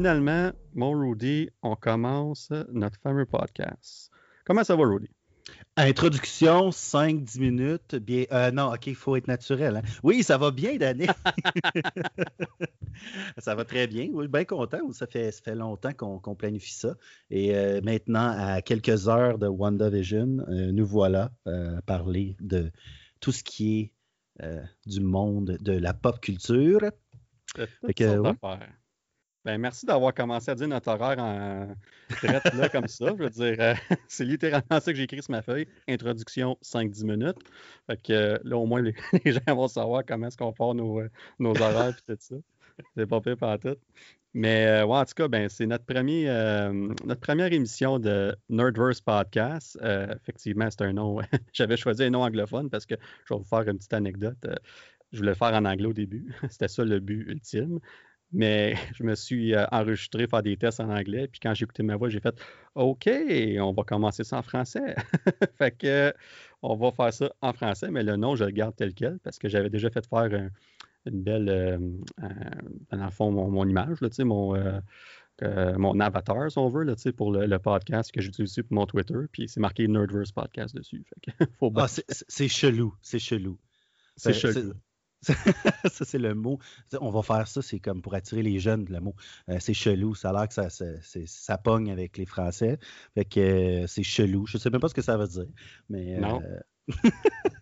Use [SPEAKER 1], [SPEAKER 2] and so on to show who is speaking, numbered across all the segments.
[SPEAKER 1] finalement, mon Rudy, on commence notre fameux podcast. Comment ça va, Rudy?
[SPEAKER 2] Introduction, 5-10 minutes. Bien, euh, non, OK, il faut être naturel. Hein. Oui, ça va bien, Danny. ça va très bien. Oui, bien content. Ça fait, ça fait longtemps qu'on planifie ça. Et euh, maintenant, à quelques heures de WandaVision, euh, nous voilà à parler de tout ce qui est du monde de la pop culture.
[SPEAKER 1] Fait que, ben, merci d'avoir commencé à dire notre horaire en traite là comme ça. Je veux dire, euh, c'est littéralement ça que j'ai écrit sur ma feuille. Introduction 5-10 minutes. Fait que euh, là, au moins, les, gens vont savoir comment est-ce qu'on part nos, euh, nos horaires et tout ça. C'est pas pire pas tout. Mais ouais, en tout cas, ben, c'est notre, notre première émission de Nerdverse Podcast. effectivement, c'est un nom. J'avais choisi un nom anglophone parce que je vais vous faire une petite anecdote. je voulais le faire en anglais au début. C'était ça le but ultime. Mais je me suis euh, enregistré faire des tests en anglais. Puis quand j'ai écouté ma voix, j'ai fait OK, on va commencer ça en français. fait que on va faire ça en français, mais le nom, je le garde tel quel parce que j'avais déjà fait faire une belle, euh, dans le fond, mon, image, là, mon, euh, mon avatar, si on veut, là, pour le, podcast que j'utilise pour mon Twitter. Puis c'est marqué Nerdverse Podcast dessus.
[SPEAKER 2] ah, c'est chelou, c'est chelou.
[SPEAKER 1] C'est chelou.
[SPEAKER 2] ça, c'est le mot. On va faire ça, c'est comme pour attirer les jeunes, le mot. Euh, c'est chelou. Ça a l'air que ça, ça, pogne avec les Français. Fait que euh, c'est chelou. Je sais même pas ce que ça veut dire. Mais,
[SPEAKER 1] non. Euh,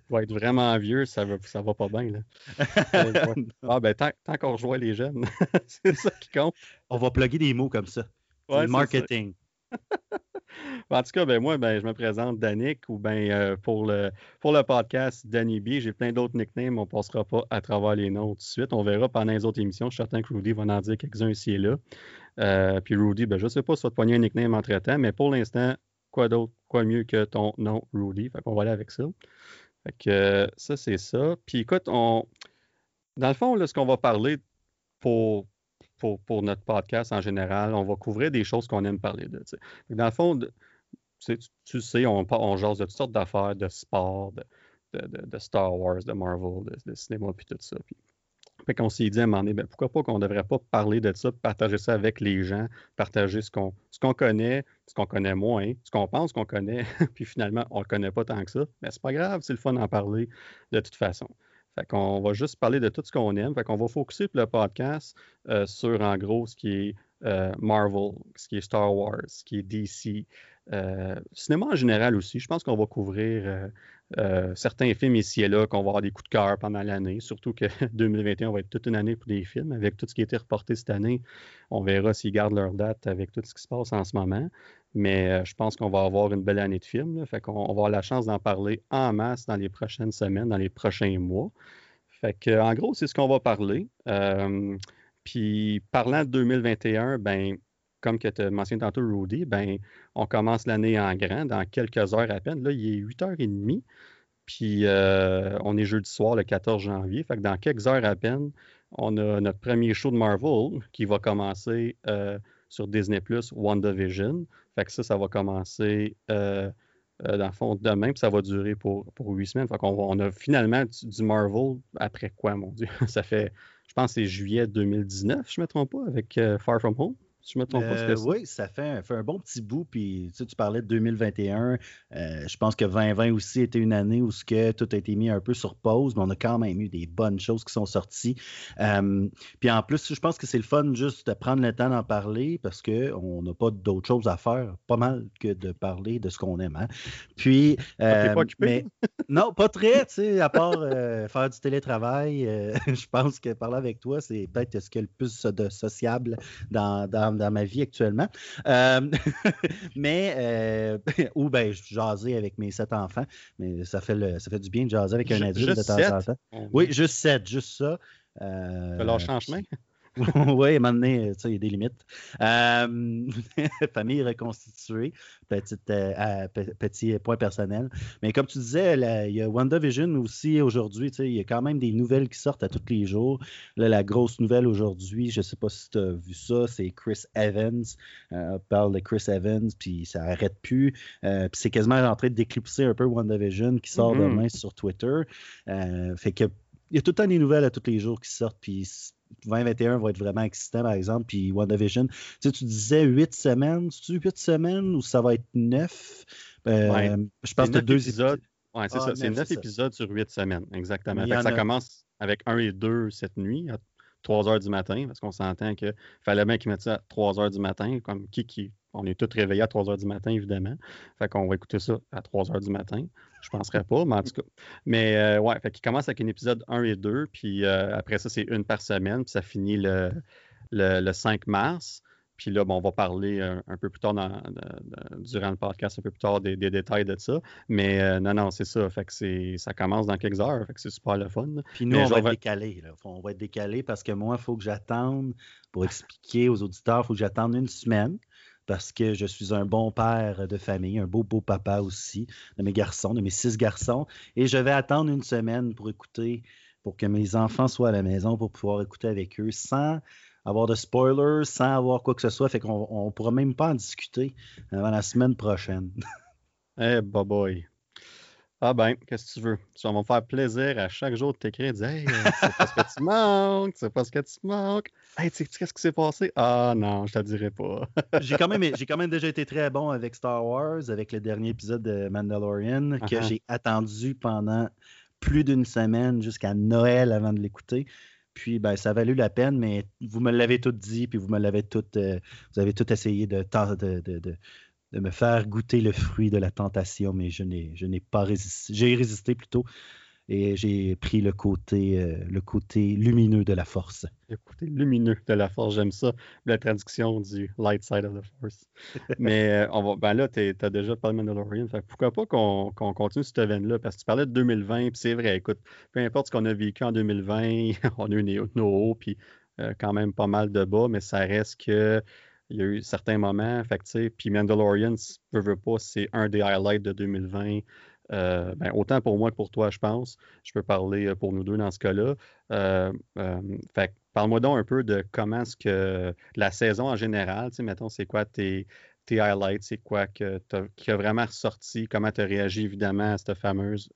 [SPEAKER 1] va être vraiment vieux, ça va, ça va pas bien. Là. ah, ben, tant, tant qu'on rejoint les jeunes, c'est ça qui compte.
[SPEAKER 2] On va plugger des mots comme ça. Ouais, le marketing.
[SPEAKER 1] En tout cas, ben moi, ben, je me présente Danick ou ben euh, pour, le, pour le podcast Danny B. J'ai plein d'autres nicknames, on ne passera pas à travers les noms tout de suite. On verra pendant les autres émissions. Je suis certain que Rudy va en dire quelques-uns ici et là. Euh, puis Rudy, ben, je ne sais pas si tu vas te pogner un nickname entre-temps, mais pour l'instant, quoi d'autre, quoi mieux que ton nom Rudy? Fait qu'on va aller avec ça. Fait que ça, c'est ça. Puis écoute, on. Dans le fond, là, ce qu'on va parler pour, pour, notre podcast en général. On va couvrir des choses qu'on aime parler de. Dans le fond, tu, sais, on, on jase de toutes sortes d'affaires, de sport, de, Star Wars, de Marvel, de, cinéma, puis tout ça. Puis, fait qu'on s'est dit à un moment donné, ben, pourquoi pas qu'on ne devrait pas parler de ça, partager ça avec les gens, partager ce qu'on ce qu'on connaît, ce qu'on connaît moins, ce qu'on pense qu'on connaît, puis finalement, on ne le connaît pas tant que ça. Mais c'est pas grave, c'est le fun d'en parler de toute façon. Fait qu'on va juste parler de tout ce qu'on aime. Fait qu'on va focuser le podcast euh, sur, en gros, ce qui est euh, Marvel, ce qui est Star Wars, ce qui est DC, euh, cinéma en général aussi. Je pense qu'on va couvrir certains films ici et là, qu'on va avoir des coups de cœur pendant l'année. Surtout que 2021 va être toute une année pour des films. Avec tout ce qui a été reporté cette année, on verra s'ils gardent leur date avec tout ce qui se passe en ce moment. Mais euh, je pense qu'on va avoir une belle année de films. Fait qu'on va avoir la chance d'en parler en masse dans les prochaines semaines, dans les prochains mois. Fait que, en gros, c'est ce qu'on va parler. Euh, puis, parlant de 2021, ben, comme tu as mentionné tantôt, Rudy, ben, on commence l'année en grand, dans quelques heures à peine. Là, il est 8h30. Puis, euh, on est jeudi soir, le 14 janvier. Fait que dans quelques heures à peine, on a notre premier show de Marvel qui va commencer sur Disney Plus, WandaVision. Fait ça, ça va commencer euh, euh, dans le fond demain, puis ça va durer pour, huit semaines. Fait on a finalement du, Marvel après quoi, mon Dieu? Ça fait, je pense c'est juillet 2019, je ne me trompe pas, avec euh, Far From Home je me trompe pas.
[SPEAKER 2] Euh, oui, ça fait, un bon petit bout. Puis tu, parlais de 2021. Euh, je pense que 2020 aussi était une année où ce que tout a été mis un peu sur pause, mais on a quand même eu des bonnes choses qui sont sorties. Euh, puis en plus, je pense que c'est le fun juste de prendre le temps d'en parler parce qu'on n'a pas d'autres choses à faire, pas mal que de parler de ce qu'on aime. Hein. Puis.
[SPEAKER 1] pas occupé?
[SPEAKER 2] non, pas très, tu sais, à part faire du télétravail. je pense que parler avec toi, c'est peut-être ce qu'il y a le plus de sociable dans, dans dans ma vie actuellement. Euh, mais, euh, ou ben, jaser avec mes sept enfants, mais ça fait, le, ça fait du bien de jaser avec un adulte de temps en temps. Oui, juste sept, juste ça.
[SPEAKER 1] Euh, leur changement.
[SPEAKER 2] oui, à un moment donné, il y a des limites. Euh, famille reconstituée, euh, petit point personnel. Mais comme tu disais, il y a WandaVision aussi aujourd'hui. Il y a quand même des nouvelles qui sortent à tous les jours. Là, la grosse nouvelle aujourd'hui, je ne sais pas si tu as vu ça, c'est Chris Evans. Euh, on parle de Chris Evans, puis ça n'arrête plus. puis c'est quasiment en train de déclipser un peu WandaVision qui sort mm-hmm. demain sur Twitter. fait que il y a tout le temps des nouvelles à tous les jours qui sortent, puis 2021 va être vraiment excitant, par exemple, puis WandaVision. Tu sais, tu disais 8 semaines, tu 8 semaines ou ça va être 9?
[SPEAKER 1] Euh, je pense que deux épisodes. Oui, c'est ah, ça. C'est 9 épisodes sur 8 semaines, exactement. ça commence avec 1 et 2 cette nuit, 3 heures du matin, parce qu'on s'entend qu'il fallait bien qu'ils mettent ça à 3 heures du matin, comme qui on est tous réveillés à 3 heures du matin, évidemment. Fait qu'on va écouter ça à 3 heures du matin. Je ne penserais pas, mais en tout cas. Mais euh, ouais, fait qu'il commence avec un épisode 1 et 2, puis euh, après ça, c'est une par semaine, puis ça finit le, 5 mars. Puis là, bon, on va parler un, peu plus tard durant le podcast, un peu plus tard des, détails de ça. Mais euh, non, non, c'est ça. Fait que ça commence dans quelques heures. Fait que c'est super le fun.
[SPEAKER 2] Puis nous, on va être décalé. On va être décalé parce que moi, il faut que j'attende pour expliquer aux auditeurs, il faut que j'attende une semaine parce que je suis un bon père de famille, un beau, beau papa aussi de mes garçons, de mes six garçons. Et je vais attendre une semaine pour écouter, pour que mes enfants soient à la maison, pour pouvoir écouter avec eux sans avoir de spoilers, sans avoir quoi que ce soit. Fait qu'on ne pourra même pas en discuter avant la semaine prochaine.
[SPEAKER 1] Eh, hey, boy. Ah ben, qu'est-ce que tu veux? Ça va me faire plaisir à chaque jour de t'écrire, de dire Hey, euh, c'est pas ce que tu manques, c'est pas ce que tu manques. Hey, tu sais qu'est-ce qui s'est passé? Ah non, je te dirai pas.
[SPEAKER 2] j'ai quand, même, quand même déjà été très bon avec Star Wars, avec le dernier épisode de Mandalorian, que uh-huh. j'ai attendu pendant plus d'une semaine jusqu'à Noël avant de l'écouter. Puis ben, ça a valu la peine, mais vous me l'avez tout dit, puis vous me l'avez tout, euh, vous avez tout essayé de, de, me faire goûter le fruit de la tentation, mais je n'ai pas résisté. J'ai résisté plutôt et j'ai pris le côté, euh, le côté lumineux de la force.
[SPEAKER 1] Le côté lumineux de la force, j'aime ça. La traduction du light side of the force. mais euh, on va, ben là, tu as déjà parlé de Mandalorian. pourquoi pas qu'on, continue cette veine-là? Parce que tu parlais de 2020, puis c'est vrai, écoute, peu importe ce qu'on a vécu en 2020, on a eu nos hauts, puis euh, quand même pas mal de bas, mais ça reste que il y a eu certains moments. Fait puis Mandalorian, veux, veux pas, c'est un des highlights de 2020. Euh, ben, autant pour moi que pour toi, je pense. Je peux parler euh, pour nous deux dans ce cas-là. Euh, fait parle-moi donc un peu de comment est-ce que la saison en général, mettons, c'est quoi tes, tes highlights, c'est quoi que qui a vraiment ressorti, comment tu as réagi évidemment à cette fameuse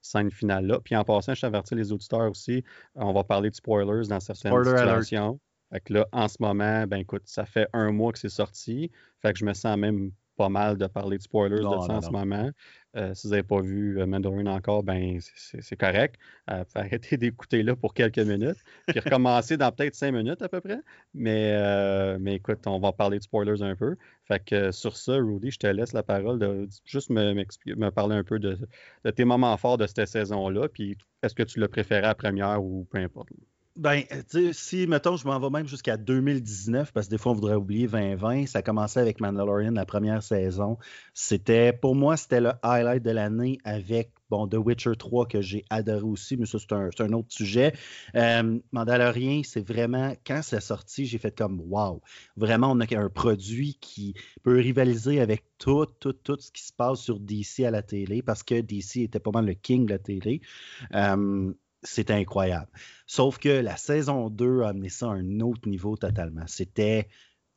[SPEAKER 1] scène finale-là. Puis en passant, je t'avertis les auditeurs aussi, on va parler de spoilers dans certaines situations. Fait que là, en ce moment, ben écoute, ça fait un mois que c'est sorti. Fait que je me sens même pas mal de parler de spoilers de ça en ce moment. Euh, si vous n'avez pas vu euh, Mandarin encore, ben c'est correct. Euh, arrêter d'écouter là pour quelques minutes, puis recommencer dans peut-être cinq minutes à peu près. Mais, euh, mais écoute, on va parler de spoilers un peu. Fait que sur ça, Rudy, je te laisse la parole de juste me, me parler un peu de, de, tes moments forts de cette saison-là. Puis est-ce que tu l'as préféré à première ou peu importe?
[SPEAKER 2] Ben, tu sais, si, mettons, je m'en vais même jusqu'à 2019, parce que des fois, on voudrait oublier 2020, ça commençait avec Mandalorian, la première saison. C'était, pour moi, c'était le highlight de l'année avec, bon, The Witcher 3, que j'ai adoré aussi, mais ça, c'est un, autre sujet. Euh, Mandalorian, c'est vraiment, quand c'est sorti, j'ai fait comme, wow, vraiment, on a un produit qui peut rivaliser avec tout, tout, tout ce qui se passe sur DC à la télé, parce que DC était pas mal le king de la télé. Euh, c'était incroyable. Sauf que la saison 2 a amené ça à un autre niveau totalement. C'était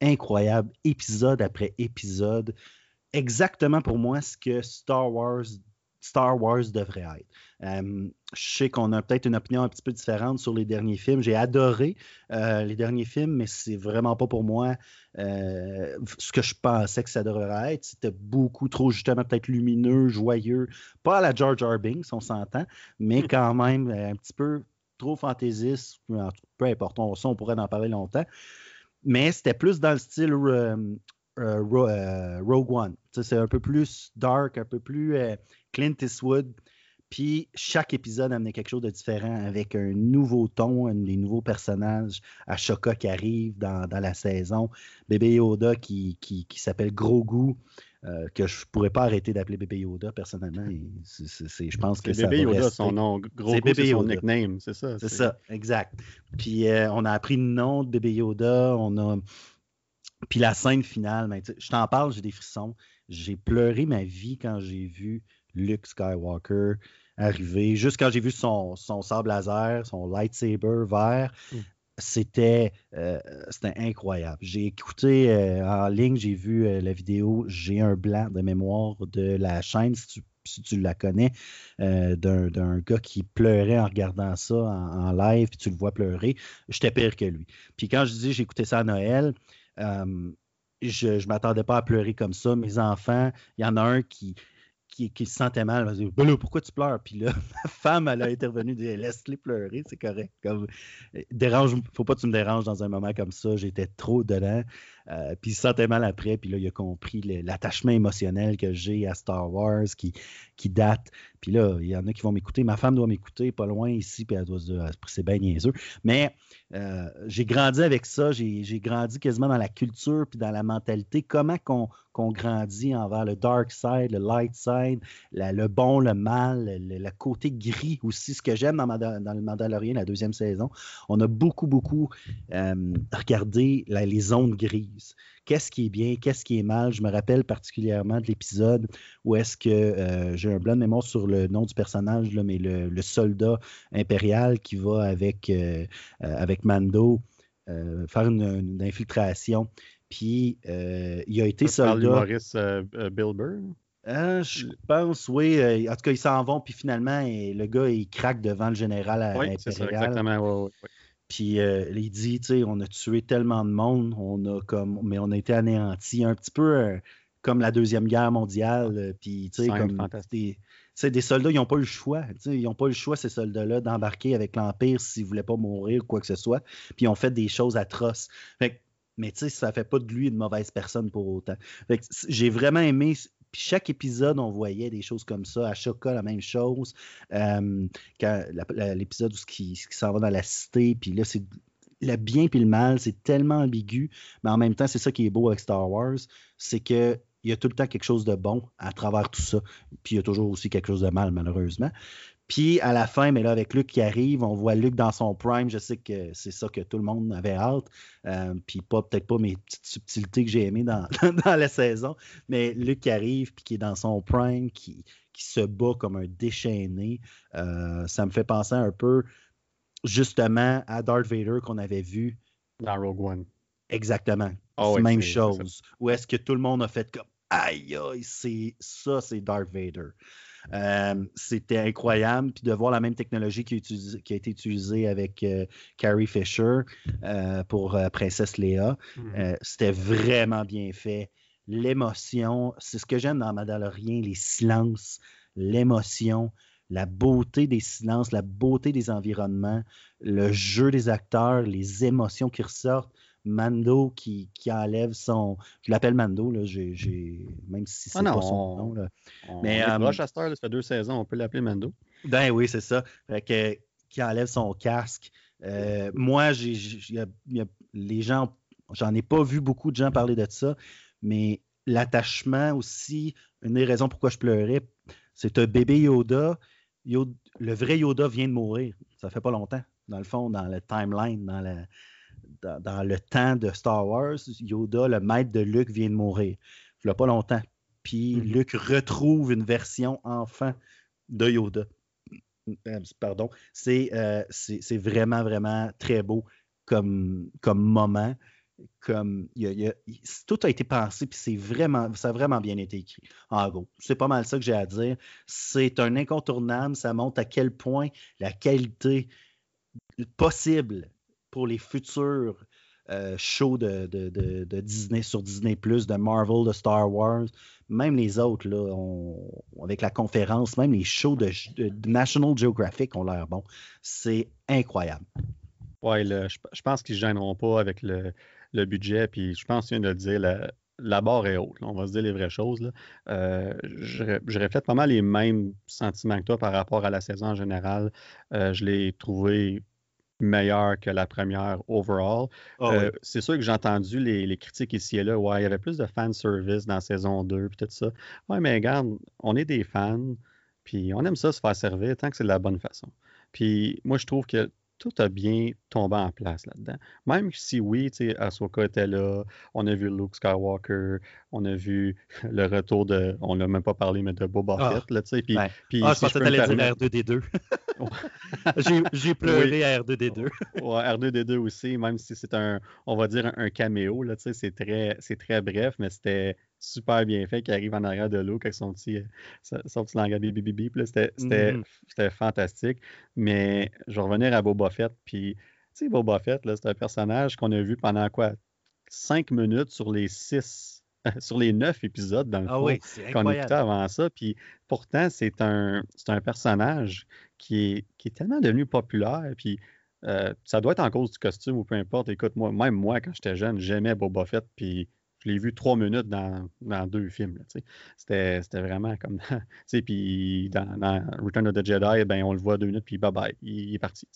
[SPEAKER 2] incroyable, épisode après épisode. Exactement pour moi ce que Star Wars Star Wars devrait être. Euh, je sais qu'on a peut-être une opinion un petit peu différente sur les derniers films. J'ai adoré euh, les derniers films, mais c'est vraiment pas pour moi euh, ce que je pensais que ça devrait être. C'était beaucoup trop, justement, peut-être lumineux, joyeux. Pas à la George R. Binks, on s'entend, mais quand même un petit peu trop fantaisiste. Peu importe, on, ça, on pourrait en parler longtemps. Mais c'était plus dans le style Rogue One. C'est un peu plus dark, un peu plus Clint Eastwood. Puis chaque épisode amenait quelque chose de différent avec un nouveau ton, des nouveaux personnages. Ashoka qui arrive dans, la saison. Bébé Yoda qui, qui, s'appelle Grogu. Euh, que je pourrais pas arrêter d'appeler Bébé Yoda personnellement. je pense que
[SPEAKER 1] Bébé Yoda, son nom. Grogu, c'est son nickname, c'est ça.
[SPEAKER 2] C'est ça, exact. Puis euh, on a appris le nom de Bébé Yoda. On a. Puis la scène finale, ben, je t'en parle, j'ai des frissons. J'ai pleuré ma vie quand j'ai vu Luke Skywalker arriver. Juste quand j'ai vu son, son sable laser, son lightsaber vert, mm. c'était euh, c'était incroyable. J'ai écouté euh, en ligne, j'ai vu euh, la vidéo, j'ai un blanc de mémoire de la chaîne. Si tu si tu la connais, d'un gars qui pleurait en regardant ça en, live, puis tu le vois pleurer. J'étais pire que lui. Puis quand je dis j'ai écouté ça à Noël, euh, je ne m'attendais pas à pleurer comme ça. Mes enfants, il y en a un qui, qui, se sentait mal. Elle dit ben pourquoi tu pleures? Puis là, ma femme, elle a intervenu, dit laisse-les pleurer, c'est correct. Comme, dérange, faut pas que tu me déranges dans un moment comme ça. J'étais trop dedans. Euh, puis il se sentait mal après. Puis là, il a compris l'attachement émotionnel que j'ai à Star Wars qui, qui date. Puis là, il y en a qui vont m'écouter. Ma femme doit m'écouter pas loin ici. Puis elle doit se dire ah, c'est bien niaiseux. Mais euh, j'ai grandi avec ça. J'ai grandi quasiment dans la culture puis dans la mentalité. Comment qu'on grandit envers le dark side, le light side, le bon, le mal, le, côté gris aussi. Ce que j'aime dans, dans, le Mandalorian, la deuxième saison, on a beaucoup, beaucoup euh, regardé les zones grises. Qu'est-ce qui est bien, qu'est-ce qui est mal? Je me rappelle particulièrement de l'épisode où est-ce que euh, j'ai un blanc de mémoire sur le nom du personnage, là, mais le, soldat impérial qui va avec, euh, avec Mando faire une, infiltration. Puis il a été soldat.
[SPEAKER 1] Bill Burr?
[SPEAKER 2] Hein, je pense, oui. Euh, en tout cas, ils s'en vont, puis finalement, le gars, il craque devant le général
[SPEAKER 1] oui, c'est ça, exactement.
[SPEAKER 2] Puis euh, il dit, tu sais, on a tué tellement de monde, on a comme, mais on a été anéantis, un petit peu euh, comme la Deuxième Guerre mondiale. Puis, tu sais, comme des, des soldats, ils n'ont pas eu le choix. Ils n'ont pas eu le choix, ces soldats-là, d'embarquer avec l'Empire s'ils ne voulaient pas mourir ou quoi que ce soit. Puis ils ont fait des choses atroces. Fait mais tu sais, ça fait pas de lui une mauvaise personne pour autant. J'ai vraiment aimé chaque épisode, on voyait des choses comme ça. À chaque cas, la même chose. Euh, l'épisode où qui, s'en va dans la cité, puis là, c'est le bien puis le mal, c'est tellement ambigu, mais en même temps, c'est ça qui est beau avec Star Wars, c'est que il y a tout le temps quelque chose de bon à travers tout ça. Puis il y a toujours aussi quelque chose de mal, malheureusement. Puis à la fin, mais là, avec Luc qui arrive, on voit Luc dans son prime. Je sais que c'est ça que tout le monde avait hâte. Euh, puis pas peut-être pas mes petites subtilités que j'ai aimées dans, dans, la saison. Mais Luc qui arrive, puis qui est dans son prime, qui, qui se bat comme un déchaîné. Euh, ça me fait penser un peu justement à Darth Vader qu'on avait vu.
[SPEAKER 1] Dans Rogue One.
[SPEAKER 2] Exactement. Oh, même chose. Où est-ce que tout le monde a fait comme aïe, aïe, c'est ça, c'est Darth Vader. Euh, c'était incroyable. Puis de voir la même technologie qui, a été utilisée avec euh, Carrie Fisher euh, pour Princesse Léa, mm-hmm. c'était vraiment bien fait. L'émotion, c'est ce que j'aime dans Mandalorian, les silences, l'émotion, la beauté des silences, la beauté des environnements, le jeu des acteurs, les émotions qui ressortent. Mando qui, enlève son. Je l'appelle Mando, là, même si c'est ah pas son nom. Là.
[SPEAKER 1] Mais euh, ça fait deux saisons, on peut l'appeler Mando.
[SPEAKER 2] Ben oui, c'est ça. qui enlève son casque. Euh, moi, les gens, j'en ai pas vu beaucoup de gens parler de ça, mais l'attachement aussi, une des raisons pourquoi je pleurais, c'est un bébé Yoda. Le vrai Yoda vient de mourir. Ça fait pas longtemps, dans le fond, dans le timeline, dans la, dans, le temps de Star Wars, Yoda, le maître de Luke, vient de mourir. Il n'y a pas longtemps. Puis mm-hmm. Luke retrouve une version enfant de Yoda. Euh, pardon. Euh, c'est vraiment, vraiment très beau comme, comme moment. Comme tout a été pensé, puis c'est vraiment, ça a vraiment bien été écrit. En gros, c'est pas mal ça que j'ai à dire. C'est un incontournable. Ça montre à quel point la qualité possible pour les futurs euh, shows de, Disney sur Disney, de Marvel, de Star Wars, même les autres, là, avec la conférence, même les shows de, National Geographic ont l'air bons. C'est incroyable.
[SPEAKER 1] Oui, je, pense qu'ils ne gêneront pas avec le, budget, puis je pense qu'il vient de le dire, la, barre est haute. on va se dire les vraies choses. Je, je, reflète pas mal les mêmes sentiments que toi par rapport à la saison en général. Euh, je l'ai trouvé meilleure que la première overall. Ah euh, c'est sûr que j'ai entendu les, critiques ici et là. Ouais, il y avait plus de fan service dans saison 2 puis tout ça. Ouais, mais regarde, on est des fans, puis on aime ça se faire servir tant que c'est de la bonne façon. Puis moi, je trouve que tout a bien tombé en place là-dedans. Même si oui, tu sais, Ahsoka était là, on a vu Luke Skywalker, on a vu le retour de, on n'a même pas parlé, mais de Boba ah, Fett, là, tu sais. Puis,
[SPEAKER 2] puis, ah, je pensais que dire R2D2. J'ai pleuré à R2D2.
[SPEAKER 1] ouais, R2D2 aussi, même si c'est un, on va dire, un, caméo, là, c'est très, très bref, mais c'était super bien fait, qui arrive en arrière de l'eau avec son petit, son petit langage bip, mm-hmm. C'était fantastique. Mais je vais revenir à Boba Fett, puis, tu sais, Boba Fett, c'est un personnage qu'on a vu pendant quoi? Cinq minutes sur les six sur les neuf épisodes, dans le ah fond, qu'on écoutait avant ça. Puis pourtant, c'est un, un personnage qui est, qui est tellement devenu populaire. Puis euh, ça doit être en cause du costume ou peu importe. Écoute, moi, même moi, quand j'étais jeune, j'aimais Boba Fett. Puis je l'ai vu trois minutes dans, deux films. C'était vraiment comme. Puis dans, Return of the Jedi, ben, on le voit deux minutes, puis bye bye, il, est parti.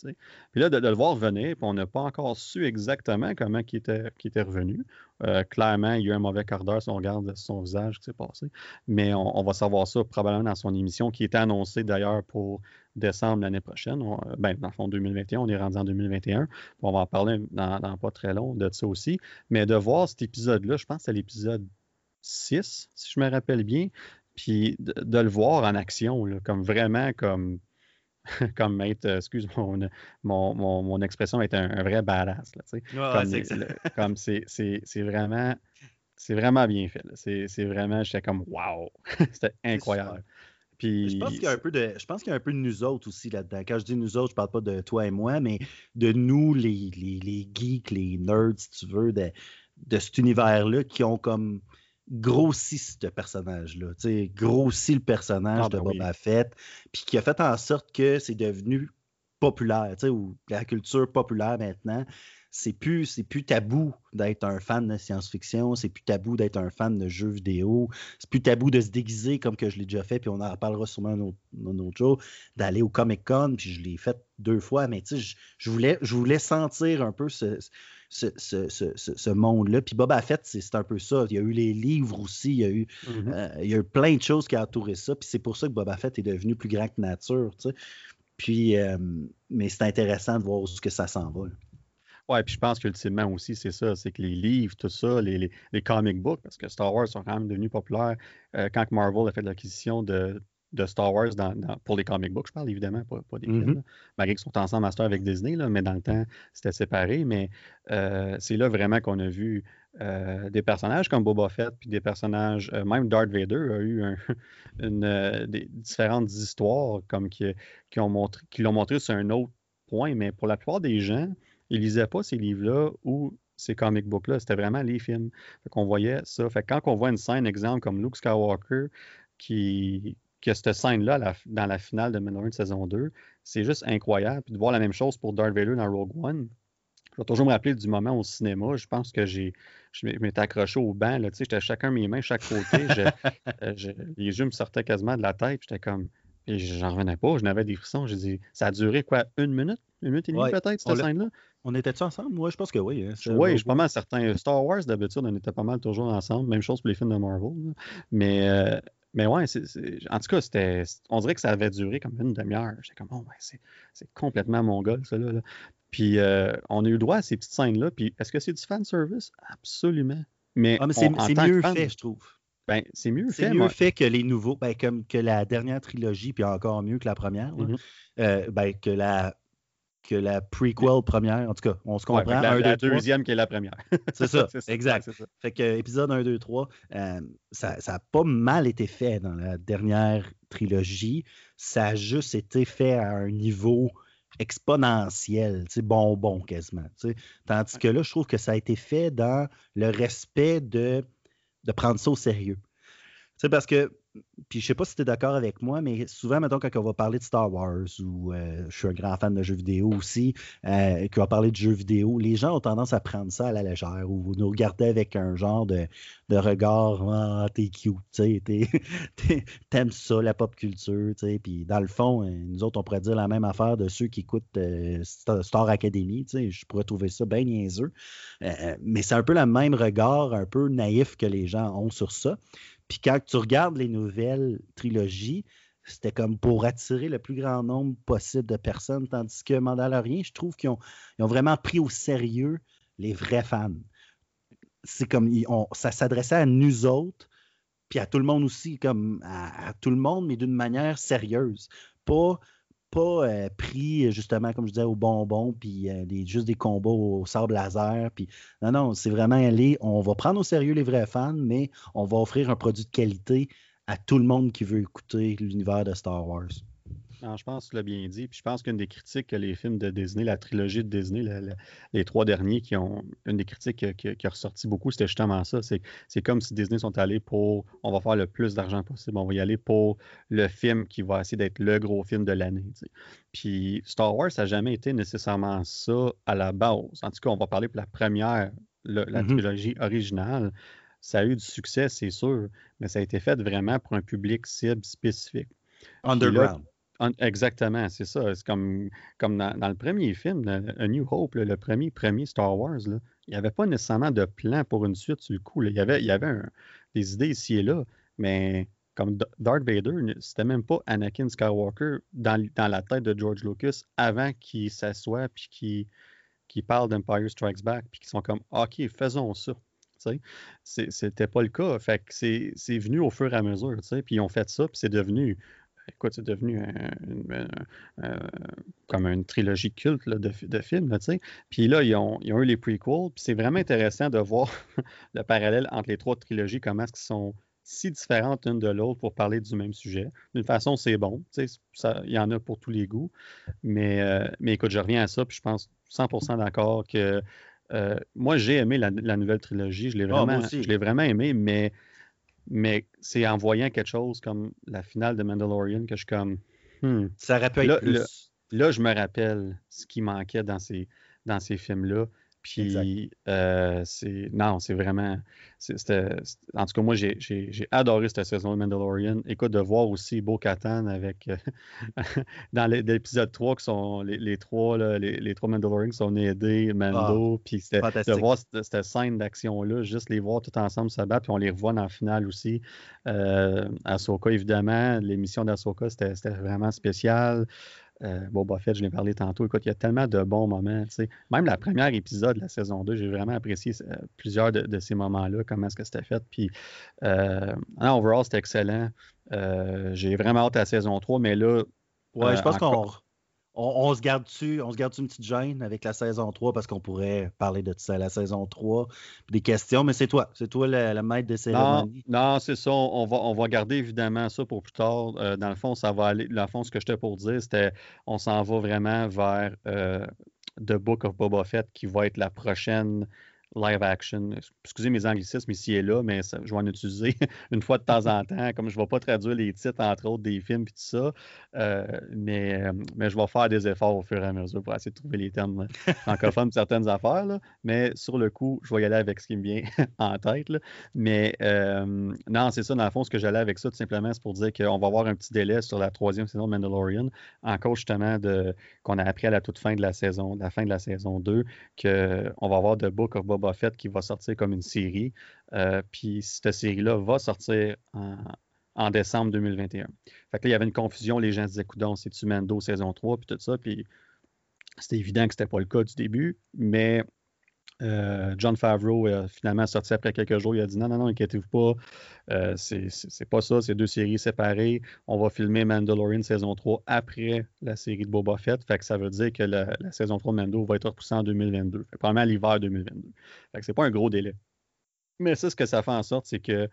[SPEAKER 1] Puis là, de, le voir revenir, on n'a pas encore su exactement comment il était revenu. Euh, clairement, il y a eu un mauvais quart d'heure si on regarde son visage qui s'est passé. Mais on, va savoir ça probablement dans son émission qui était annoncée d'ailleurs pour décembre l'année prochaine. ben, dans le fond, 2021, on est rendu en 2021. On va en parler dans, pas très long de ça aussi. Mais de voir cet épisode-là, je pense que c'est l'épisode 6, si je me rappelle bien. Puis de, le voir en action, comme vraiment comme comme être, euh, excuse mon, mon, mon, expression, être un, vrai badass. comme c'est vraiment, c'est vraiment bien fait. C'est vraiment, j'étais comme wow, c'était incroyable.
[SPEAKER 2] Puis... Je pense qu'il y a un peu de, je pense qu'il y a un peu de nous autres aussi là-dedans. Quand je dis nous autres, je parle pas de toi et moi, mais de nous, les, les, les geeks, les nerds, si tu veux, de, de cet univers-là, qui ont comme grossi ce personnage-là, grossi le personnage ah, de ben Boba Fett, puis qui a fait en sorte que c'est devenu populaire, ou la culture populaire maintenant c'est plus, c'est plus tabou d'être un fan de science-fiction, c'est plus tabou d'être un fan de jeux vidéo, c'est plus tabou de se déguiser comme que je l'ai déjà fait, puis on en reparlera sûrement un autre, jour, d'aller au Comic-Con, puis je l'ai fait deux fois, mais tu sais, je, voulais, je voulais sentir un peu ce, ce, monde-là. Puis Boba Fett, c'est un peu ça. Il y a eu les livres aussi, il y a eu, mm-hmm. euh, il y a eu plein de choses qui ont entouré ça, puis c'est pour ça que Boba Fett est devenu plus grand que nature, tu sais. Puis, euh, mais c'est intéressant de voir où que ça s'en va.
[SPEAKER 1] Ouais, puis je pense qu'ultimement aussi, c'est ça, c'est que les livres, tout ça, les, les, comic books, parce que Star Wars sont quand même devenus populaires euh, quand Marvel a fait l'acquisition de, de, Star Wars dans, pour les comic books, je parle évidemment, pas, des films, mm-hmm. malgré qu'ils sont ensemble master avec Disney, là, mais dans le temps, c'était séparé. Mais euh, c'est là vraiment qu'on a vu euh, des personnages comme Boba Fett, puis des personnages, même Darth Vader a eu une, des différentes histoires comme qui, qui, ont montré, qui l'ont montré sur un autre point, mais pour la plupart des gens, ils lisaient pas ces livres-là ou ces comic books-là. C'était vraiment les films. Fait qu'on voyait ça. Fait quand on voit une scène, exemple, comme Luke Skywalker, qui, qui a cette scène-là dans la finale de Mandalorian saison 2, c'est juste incroyable. Puis de voir la même chose pour Darth Vader dans Rogue One. Je vais toujours me rappeler du moment au cinéma. Je pense que j'ai, je m'étais accroché au banc. Là, j'étais chacun mes mains, chaque côté. Euh, les yeux me sortaient quasiment de la tête. J'étais comme. Et j'en revenais pas. Je n'avais des frissons. J'ai dit, ça a duré quoi, une minute? Une minute et demie peut-être, cette scène-là?
[SPEAKER 2] On était-tu ensemble? Oui, je pense que oui. Hein,
[SPEAKER 1] oui, je suis pas mal certain. Star Wars, d'habitude, on était pas mal toujours ensemble. Même chose pour les films de Marvel. Mais, euh, mais ouais, en tout cas, c'était, on dirait que ça avait duré comme une demi-heure. J'étais comme, oh, ouais, c'est, complètement mon gars, ça. Là, Puis euh, on a eu le droit à ces petites scènes-là. Puis est-ce que c'est du fan service? Absolument. Mais,
[SPEAKER 2] ah, mais c'est, mieux fait, je trouve.
[SPEAKER 1] Ben, c'est mieux
[SPEAKER 2] fait. C'est mieux fait que les nouveaux, ben, comme que la dernière trilogie, puis encore mieux que la première. Mm-hmm. Euh, ben, que la que la prequel première. En tout cas, on se comprend.
[SPEAKER 1] la, deuxième qui est la première.
[SPEAKER 2] c'est ça, exact. Fait que épisode 1, 2, 3, ça n'a pas mal été fait dans la dernière trilogie. Ça a juste été fait à un niveau exponentiel, bonbon quasiment. Tandis que là, je trouve que ça a été fait dans le respect de, de prendre ça au sérieux. parce que puis je sais pas si tu es d'accord avec moi, mais souvent, mettons, quand on va parler de Star Wars ou euh, je suis un grand fan de jeux vidéo aussi, euh, qu'on va parler de jeux vidéo, les gens ont tendance à prendre ça à la légère ou nous regarder avec un genre de, regard Ah, t'es cute, t'aimes ça, la pop culture, puis dans le fond, euh, nous autres, on pourrait dire la même affaire de ceux qui écoutent Star Academy, je pourrais trouver ça bien niaiseux, mais c'est un peu le même regard, un peu naïf que les gens ont sur ça. Puis quand tu regardes les nouvelles trilogies, c'était comme pour attirer le plus grand nombre possible de personnes, tandis que Mandalorian, je trouve qu'ils ont, vraiment pris au sérieux les vrais fans. C'est comme ça s'adressait à nous autres, puis à tout le monde aussi, comme à, tout le monde, mais d'une manière sérieuse. Pas pas euh, pris, justement, comme je disais, au bonbon, puis euh, juste des combats au, sable laser. Non, non, c'est vraiment aller. On va prendre au sérieux les vrais fans, mais on va offrir un produit de qualité à tout le monde qui veut écouter l'univers de Star Wars.
[SPEAKER 1] Non, je pense que tu l'as bien dit. Puis je pense qu'une des critiques que les films de Disney, la trilogie de Disney, les trois derniers qui ont. Une des critiques qui, a ressorti beaucoup, c'était justement ça. C'est comme si Disney sont allés pour. On va faire le plus d'argent possible. On va y aller pour le film qui va essayer d'être le gros film de l'année. Puis Star Wars, ça n'a jamais été nécessairement ça à la base. En tout cas, on va parler pour la première, la mm-hmm. trilogie originale. Ça a eu du succès, c'est sûr, mais ça a été fait vraiment pour un public cible spécifique.
[SPEAKER 2] Underground.
[SPEAKER 1] Exactement, c'est ça. C'est comme, comme dans, le premier film, A New Hope, le premier, premier Star Wars, il n'y avait pas nécessairement de plan pour une suite sur le coup. Il y avait, il y avait des idées ici et là, mais comme Darth Vader, c'était même pas Anakin Skywalker dans, la tête de George Lucas avant qu'il s'assoie puis qu'il qu parle d'Empire Strikes Back puis qu'ils sont comme OK, faisons ça. C'était pas le cas. Fait que c'est venu au fur et à mesure. Puis ils ont fait ça, puis c'est devenu écoute, c'est devenu comme une trilogie culte de, de, films. puis là, ils ont, eu les prequels. Puis c'est vraiment intéressant de voir le parallèle entre les trois trilogies, comment est-ce qu'ils sont si différentes l'une de l'autre pour parler du même sujet. D'une façon, c'est bon. Il y en a pour tous les goûts. Mais, euh, mais écoute, je reviens à ça, puis je pense 100% d'accord que euh, moi, j'ai aimé la, nouvelle trilogie. Je l'ai ah, vraiment, je l'ai vraiment aimé, mais mais c'est en voyant quelque chose comme la finale de Mandalorian que je suis comme.
[SPEAKER 2] Hmm. Ça rappelle
[SPEAKER 1] là, là, je me rappelle ce qui manquait dans ces, dans ces films-là. Puis, euh, c'est. Non, c'est vraiment. en tout cas, moi, j'ai adoré cette saison de Mandalorian. Écoute, de voir aussi Bo Katan avec. Euh, dans l'épisode 3, qui sont les, trois, les, trois Mandalorians qui sont aidés, Mando. Ah, puis, de voir cette, scène d'action-là, juste les voir tout ensemble se battre. Puis, on les revoit dans la finale aussi. Euh, Ahsoka, évidemment. L'émission d'Ahsoka, c'était vraiment spécial. Euh, Boba Fett, je l'ai parlé tantôt. Écoute, il y a tellement de bons moments. Même la première épisode de la saison 2, j'ai vraiment apprécié euh, plusieurs de, ces moments-là, comment est-ce que c'était fait. Puis, euh, overall, c'était excellent. Euh, j'ai vraiment hâte à la saison 3, mais là.
[SPEAKER 2] Ouais, je pense qu'on on, se garde-tu on se garde une petite gêne avec la saison 3 parce qu'on pourrait parler de ça, la saison 3, des questions, mais c'est toi, c'est toi le, maître des cérémonies.
[SPEAKER 1] Non, c'est ça, on va, on va garder évidemment ça pour plus tard. Euh, dans le fond, ça va aller, dans le fond, ce que j'étais pour dire, c'était on s'en va vraiment vers euh, The Book of Boba Fett qui va être la prochaine live action. Excusez mes anglicismes ici et là, mais je vais en utiliser une fois de temps en temps. Comme je ne vais pas traduire les titres, entre autres, des films et tout ça, euh, mais, euh, mais je vais faire des efforts au fur et à mesure pour essayer de trouver les termes francophones de certaines affaires. Mais sur le coup, je vais y aller avec ce qui me vient en tête. Mais euh, non, c'est ça, dans le fond, ce que j'allais avec ça, tout simplement, c'est pour dire qu'on va avoir un petit délai sur la troisième saison de Mandalorian, encore justement de qu'on a appris à la toute fin de la saison, la fin de la saison 2, qu'on va avoir The Book of Bob Qui va sortir comme une série. Euh, puis cette série-là va sortir en, décembre 2021. Fait que là, il y avait une confusion. Les gens se disaient, coudon, c'est-tu Mando saison 3, puis tout ça. Puis c'était évident que c'était pas le cas du début, mais euh, John Favreau a finalement sorti après quelques jours. Il a dit non, non, non, inquiétez-vous pas. Euh, c'est pas ça, c'est deux séries séparées. On va filmer Mandalorian saison 3 après la série de Boba Fett. Fait que ça veut dire que la, saison 3 de Mando va être repoussée en 2022. Fait probablement l'hiver 2022. Fait que c'est pas un gros délai. Mais ça, ce que ça fait en sorte, c'est que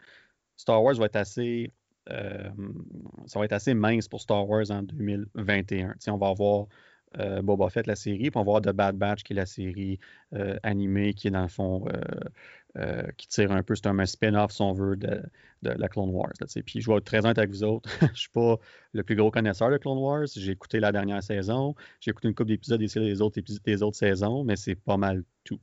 [SPEAKER 1] Star Wars va être assez. Euh, ça va être assez mince pour Star Wars en 2021. on va avoir euh, Boba Fett, la série, puis on va voir The Bad Batch, qui est la série euh, animée, qui est dans le fond, euh, qui tire un peu, c'est un, spin-off, si on veut, de, la Clone Wars. puis je vais être très honnête avec vous autres, je ne suis pas le plus gros connaisseur de Clone Wars. J'ai écouté la dernière saison, j'ai écouté une couple d'épisodes des, autres, des autres saisons, mais c'est pas mal tout.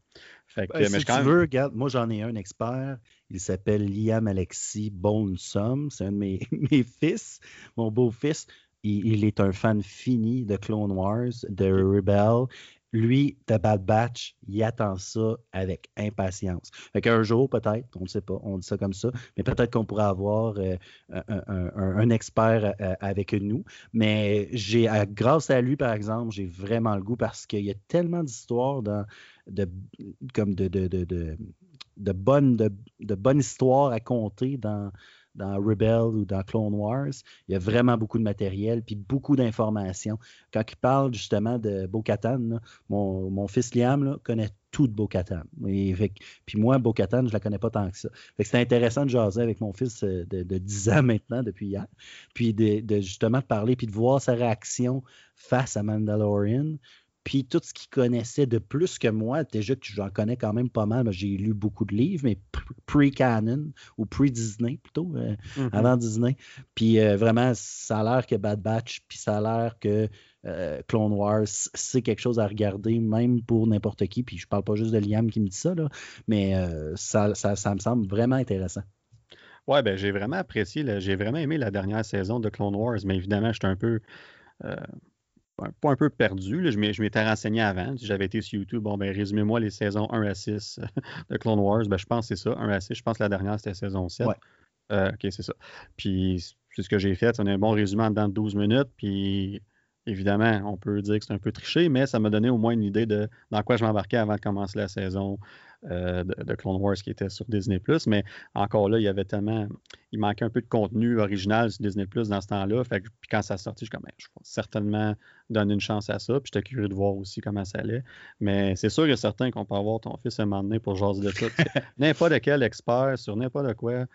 [SPEAKER 2] Fait que, si tu veux, regarde, moi j'en ai un expert, il s'appelle Liam Alexis Bonesum, c'est un de mes, mes fils, mon beau-fils il, est un fan fini de Clone Wars, de Rebel. Lui, The Bad Batch, il attend ça avec impatience. Fait qu'un jour, peut-être, on ne sait pas, on dit ça comme ça, mais peut-être qu'on pourrait avoir euh, un, expert euh, avec nous. Mais j'ai, grâce à lui, par exemple, j'ai vraiment le goût parce qu'il y a tellement d'histoires dans, de, comme de, de, de, de, bonnes, de, bonnes histoires à compter dans, dans Rebel ou dans Clone Wars. Il y a vraiment beaucoup de matériel, puis beaucoup d'informations. Quand il parle justement de Bo-Katan, mon, fils Liam connaît tout de Bo-Katan. Puis moi, Bo-Katan, je la connais pas tant que ça. c'est intéressant de jaser avec mon fils euh, de, 10 ans maintenant, depuis hier, puis de, de justement parler, puis de voir sa réaction face à Mandalorian. Puis tout ce qu'il connaissait de plus que moi, déjà que j'en connais quand même pas mal, j'ai lu beaucoup de livres, mais pre-canon ou pre-Disney plutôt, euh, mm-hmm. avant Disney. Puis euh, vraiment, ça a l'air que Bad Batch, puis ça a l'air que euh, Clone Wars, c'est quelque chose à regarder, même pour n'importe qui. Puis je parle pas juste de Liam qui me dit ça, là, mais ça, ça, ça, me semble vraiment intéressant.
[SPEAKER 1] Ouais, ben j'ai vraiment apprécié, j'ai vraiment aimé la dernière saison de Clone Wars, mais évidemment, j'étais un peu pas un peu perdu. Je m'étais renseigné avant. J'avais été sur YouTube. Bon, ben, résumez-moi les saisons 1 à 6 de Clone Wars. Ben, je pense que c'est ça, 1 à 6. Je pense que la dernière, c'était saison 7. Euh, OK, c'est ça. Puis, c'est ce que j'ai fait. C'est un bon résumé en dedans de 12 minutes. Puis, évidemment, on peut dire que c'est un peu triché, mais ça m'a donné au moins une idée de dans quoi je m'embarquais avant de commencer la saison. Euh, de, Clone Wars qui était sur Disney+. Mais encore là, il y avait tellement... Il manquait un peu de contenu original sur Disney+, dans ce temps-là. Fait puis quand ça sortit, je comme, je vais certainement donner une chance à ça. Puis j'étais curieux de voir aussi comment ça allait. Mais c'est sûr que certain qu'on peut avoir ton fils un moment donné pour jaser de ça. n'importe quel expert sur n'importe quoi,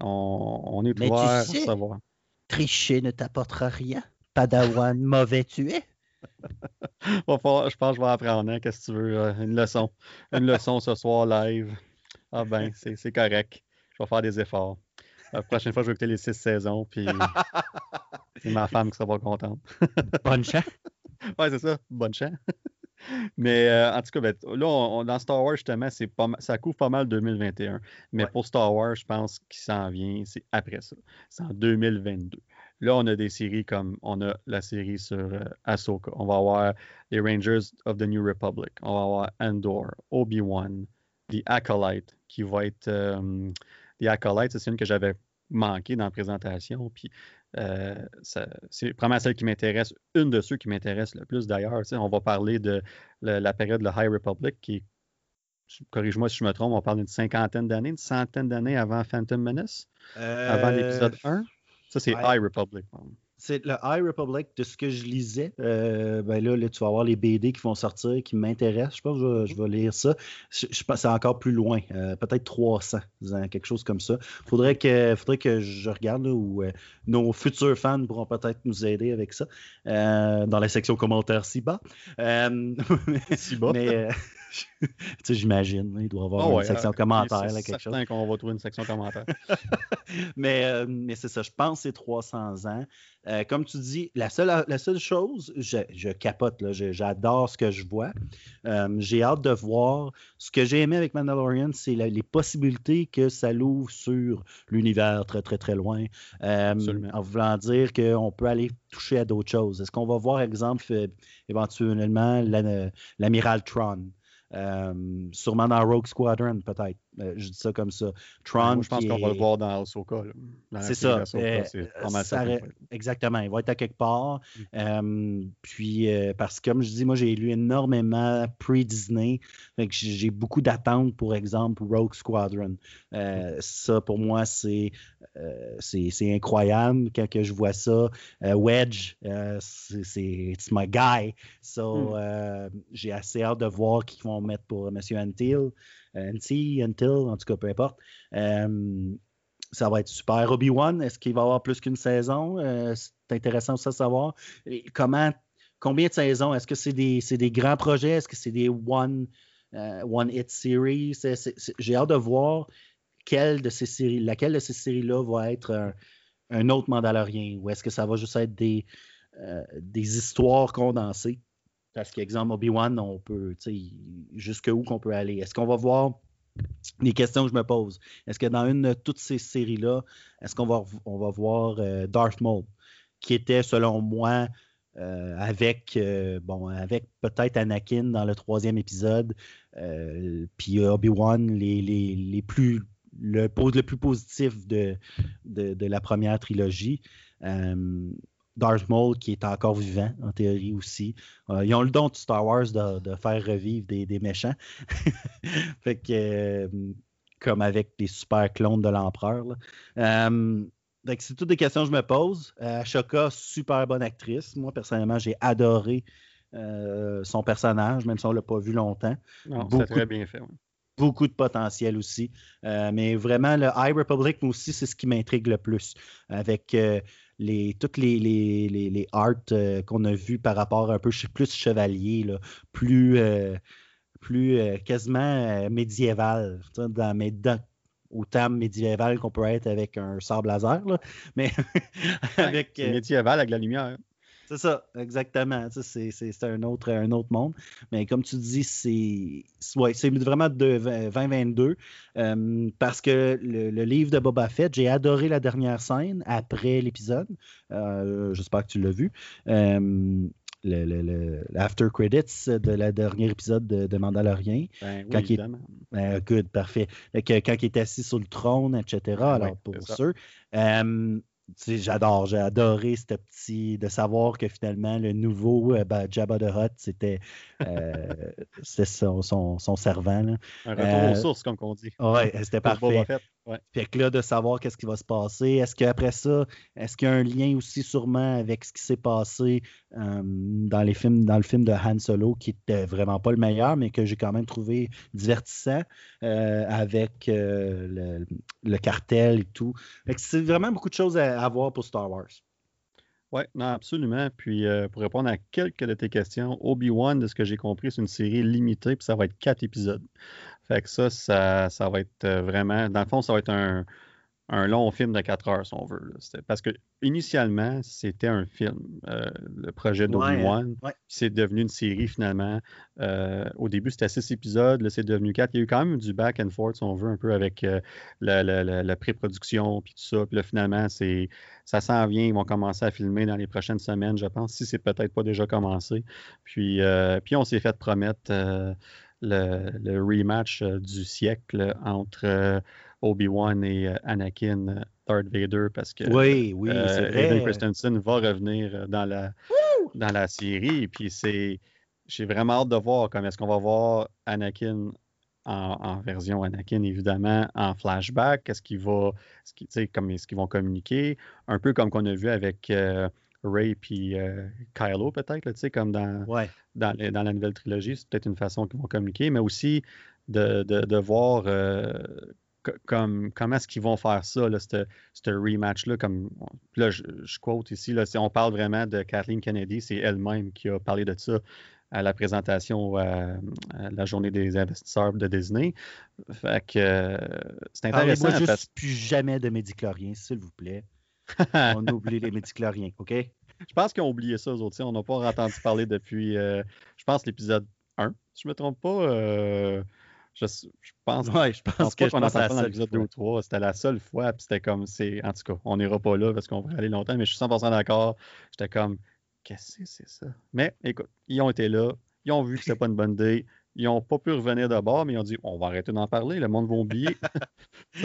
[SPEAKER 1] on, est ouvert à savoir.
[SPEAKER 2] Tricher ne t'apportera rien. Padawan mauvais tu es
[SPEAKER 1] je pense que je vais apprendre. Hein, qu'est-ce que tu veux? Euh, une leçon. Une leçon ce soir live. Ah ben, c'est correct. Je vais faire des efforts. La prochaine fois, je vais écouter les six saisons, puis c'est ma femme qui sera pas contente.
[SPEAKER 2] Bonne chance.
[SPEAKER 1] Ouais, c'est ça. Bonne chance. Mais euh, en tout cas, ben, là, dans Star Wars, justement, pas, ça couvre pas mal 2021. Mais pour Star Wars, je pense qu'il s'en vient, c'est après ça. C'est en 2022. Là, on a des séries comme on a la série sur euh, Ahsoka. On va avoir les Rangers of the New Republic. On va avoir Andor, Obi-Wan, The Acolyte, qui va être. Euh, The Acolyte, c'est une que j'avais manqué dans la présentation. Puis euh, c'est vraiment celle qui m'intéresse, une de ceux qui m'intéresse le plus d'ailleurs. On va parler de la, période de la High Republic qui corrige-moi si je me trompe, on parle d'une cinquantaine d'années, une centaine d'années avant Phantom Menace, avant l'épisode 1. Ça, c'est High Republic.
[SPEAKER 2] C'est le High Republic de ce que je lisais. Euh, ben là, là, tu vas avoir les BD qui vont sortir, qui m'intéressent. Je pense que je, vais lire ça. Je, pense que c'est encore plus loin, euh, peut-être 300, quelque chose comme ça. Faudrait que, faudrait que je regarde où euh, nos futurs fans pourront peut-être nous aider avec ça dans la section commentaires si bas.
[SPEAKER 1] si bas.
[SPEAKER 2] Mais, tu sais, j'imagine, il doit y avoir ah une section commentaires, là, quelque chose.
[SPEAKER 1] qu'on va trouver une section commentaires.
[SPEAKER 2] mais, euh, mais c'est ça, je pense que c'est 300 ans. Euh, comme tu dis, la seule, la seule chose, je, capote, j'adore ce que je vois. Euh, j'ai hâte de voir. Ce que j'ai aimé avec Mandalorian, c'est les possibilités que ça l'ouvre sur l'univers très, très, très loin. en voulant dire qu'on peut aller toucher à d'autres choses. Est-ce qu'on va voir, exemple, éventuellement l'amiral Tron? Euh, sûrement dans Rogue Squadron, peut-être. Euh, je dis ça comme ça.
[SPEAKER 1] Tron. je pense qu'on va le voir dans Ahsoka.
[SPEAKER 2] C'est ça. Euh, exactement. Il va être à quelque part. Mm. puis, parce que comme je dis, moi, j'ai lu énormément pre-Disney. J'ai beaucoup d'attentes, pour exemple, Rogue Squadron. ça, pour moi, c'est incroyable quand que je vois ça. Wedge, c'est it's my guy. So, mm. j'ai assez hâte de voir qu'ils vont mettre pour M. Antil, Antil, Antil, en tout cas, peu importe. Euh, ça va être super. Obi-Wan, est-ce qu'il va avoir plus qu'une saison? Euh, c'est intéressant ça de savoir. comment, combien de saisons? Est-ce que c'est des, grands projets? Est-ce que c'est des one, euh, one hit series? J'ai hâte de voir de ces séries, laquelle de ces séries-là va être un, autre Mandalorien? Ou est-ce que ça va juste être des histoires condensées? Parce qu'exemple, Obi-Wan, on peut, tu sais, jusqu'où qu'on peut aller? Est-ce qu'on va voir les questions que je me pose? Est-ce que dans une de toutes ces séries-là, est-ce qu'on va, on va voir euh, Darth Maul, qui était, selon moi, euh, avec, euh, bon, avec peut-être Anakin dans le troisième épisode, puis Obi-Wan, les, les, les, plus, le, le plus positif de, de, de la première trilogie. Darth Maul qui est encore vivant, en théorie aussi. Euh, ils ont le don de Star Wars de, faire revivre des, méchants. fait que, euh, comme avec des super clones de l'empereur. Euh, c'est toutes des questions que je me pose. Euh, Ashoka, super bonne actrice. Moi, personnellement, j'ai adoré son personnage, même si on ne l'a pas vu longtemps.
[SPEAKER 1] c'est très bien fait.
[SPEAKER 2] Beaucoup de potentiel aussi. mais vraiment, le High Republic, moi aussi, c'est ce qui m'intrigue le plus. Avec les, toutes les, les, les, arts euh, qu'on a vues par rapport un peu plus chevalier, là, plus, euh, plus euh, quasiment médiéval, dans, mais dans, autant médiéval qu'on peut être avec un sable laser, là, mais
[SPEAKER 1] avec... médiéval avec la lumière.
[SPEAKER 2] C'est ça, exactement. C'est un autre, un autre monde. Mais comme tu dis, c'est ouais, vraiment de 2022 euh, parce que le, livre de Boba Fett, j'ai adoré la dernière scène après l'épisode. Euh, J'espère que tu l'as vu. Euh, l'after credits de la dernière épisode de, de Mandalorian.
[SPEAKER 1] Ben, quand il,
[SPEAKER 2] ben, good, parfait. quand il est assis sur le trône, etc. Ben alors, pour ceux. Euh, j'adore, j'ai adoré ce petit de savoir que finalement le nouveau euh, ben, Jabba the Hutt, c'était euh, son, son, son, servant. Là.
[SPEAKER 1] Un retour aux euh, sources, comme on dit.
[SPEAKER 2] Oui, c'était parfait. Ouais. Fait que là, de savoir qu'est-ce qui va se passer. Est-ce qu'après ça, est-ce qu'il y a un lien aussi sûrement avec ce qui s'est passé dans les films, dans le film de Han Solo, qui était vraiment pas le meilleur, mais que j'ai quand même trouvé divertissant avec le, le, cartel et tout. c'est vraiment beaucoup de choses à, à voir pour Star Wars.
[SPEAKER 1] Oui, non, absolument. Puis euh, pour répondre à quelques de tes questions, Obi-Wan, de ce que j'ai compris, c'est une série limitée, puis ça va être quatre épisodes. Fait que ça, ça, ça va être euh, vraiment. Dans le fond, ça va être un, un long film de 4 heures, si on veut. Parce que initialement, c'était un film, euh, le projet d'Obi-Wan. C'est devenu une série finalement. Euh, au début, c'était 6 épisodes, là, c'est devenu 4. Il y a eu quand même du back and forth, si on veut, un peu avec euh, la, pré-production, puis tout ça. Puis là, finalement, c'est, ça s'en vient. Ils vont commencer à filmer dans les prochaines semaines, je pense, si c'est peut-être pas déjà commencé. Puis, puis on s'est fait promettre le, rematch du siècle entre Obi-Wan et euh, Anakin euh, Darth Vader parce que
[SPEAKER 2] oui, oui,
[SPEAKER 1] euh, Christensen va revenir dans la, dans la série. Puis c'est. J'ai vraiment hâte de voir comment est-ce qu'on va voir Anakin en, version Anakin, évidemment, en flashback. Est-ce comme qu'ils vont communiquer? Un peu comme qu'on a vu avec Ray et Kylo, peut-être, comme dans, dans, dans, la nouvelle trilogie. C'est peut-être une façon qu'ils vont communiquer, mais aussi de, de, voir comme, comment est-ce qu'ils vont faire ça, ce rematch-là? Comme, là, je, quote ici, là, si on parle vraiment de Kathleen Kennedy, c'est elle-même qui a parlé de ça à la présentation à, la journée des investisseurs de Disney. Fait que euh, c'est intéressant.
[SPEAKER 2] Moi, juste plus jamais de médicloriens, s'il vous plaît. on oublie les médicloriens, OK?
[SPEAKER 1] Je pense qu'ils ont oublié ça, eux autres. On n'a pas entendu parler depuis, euh, je pense, l'épisode 1, si je ne me trompe pas. Euh, je, pense,
[SPEAKER 2] ouais, je pense, que,
[SPEAKER 1] qu'on a pas dans l'épisode 2 ou 3. C'était la seule fois, puis c'était comme, c'est, en tout cas, on n'ira pas là parce qu'on va aller longtemps, mais je suis 100% d'accord. J'étais comme, qu'est-ce que c'est ça? Mais écoute, ils ont été là, ils ont vu que c'était pas une bonne idée, ils n'ont pas pu revenir de bord, mais ils ont dit, on va arrêter d'en parler, le monde va oublier.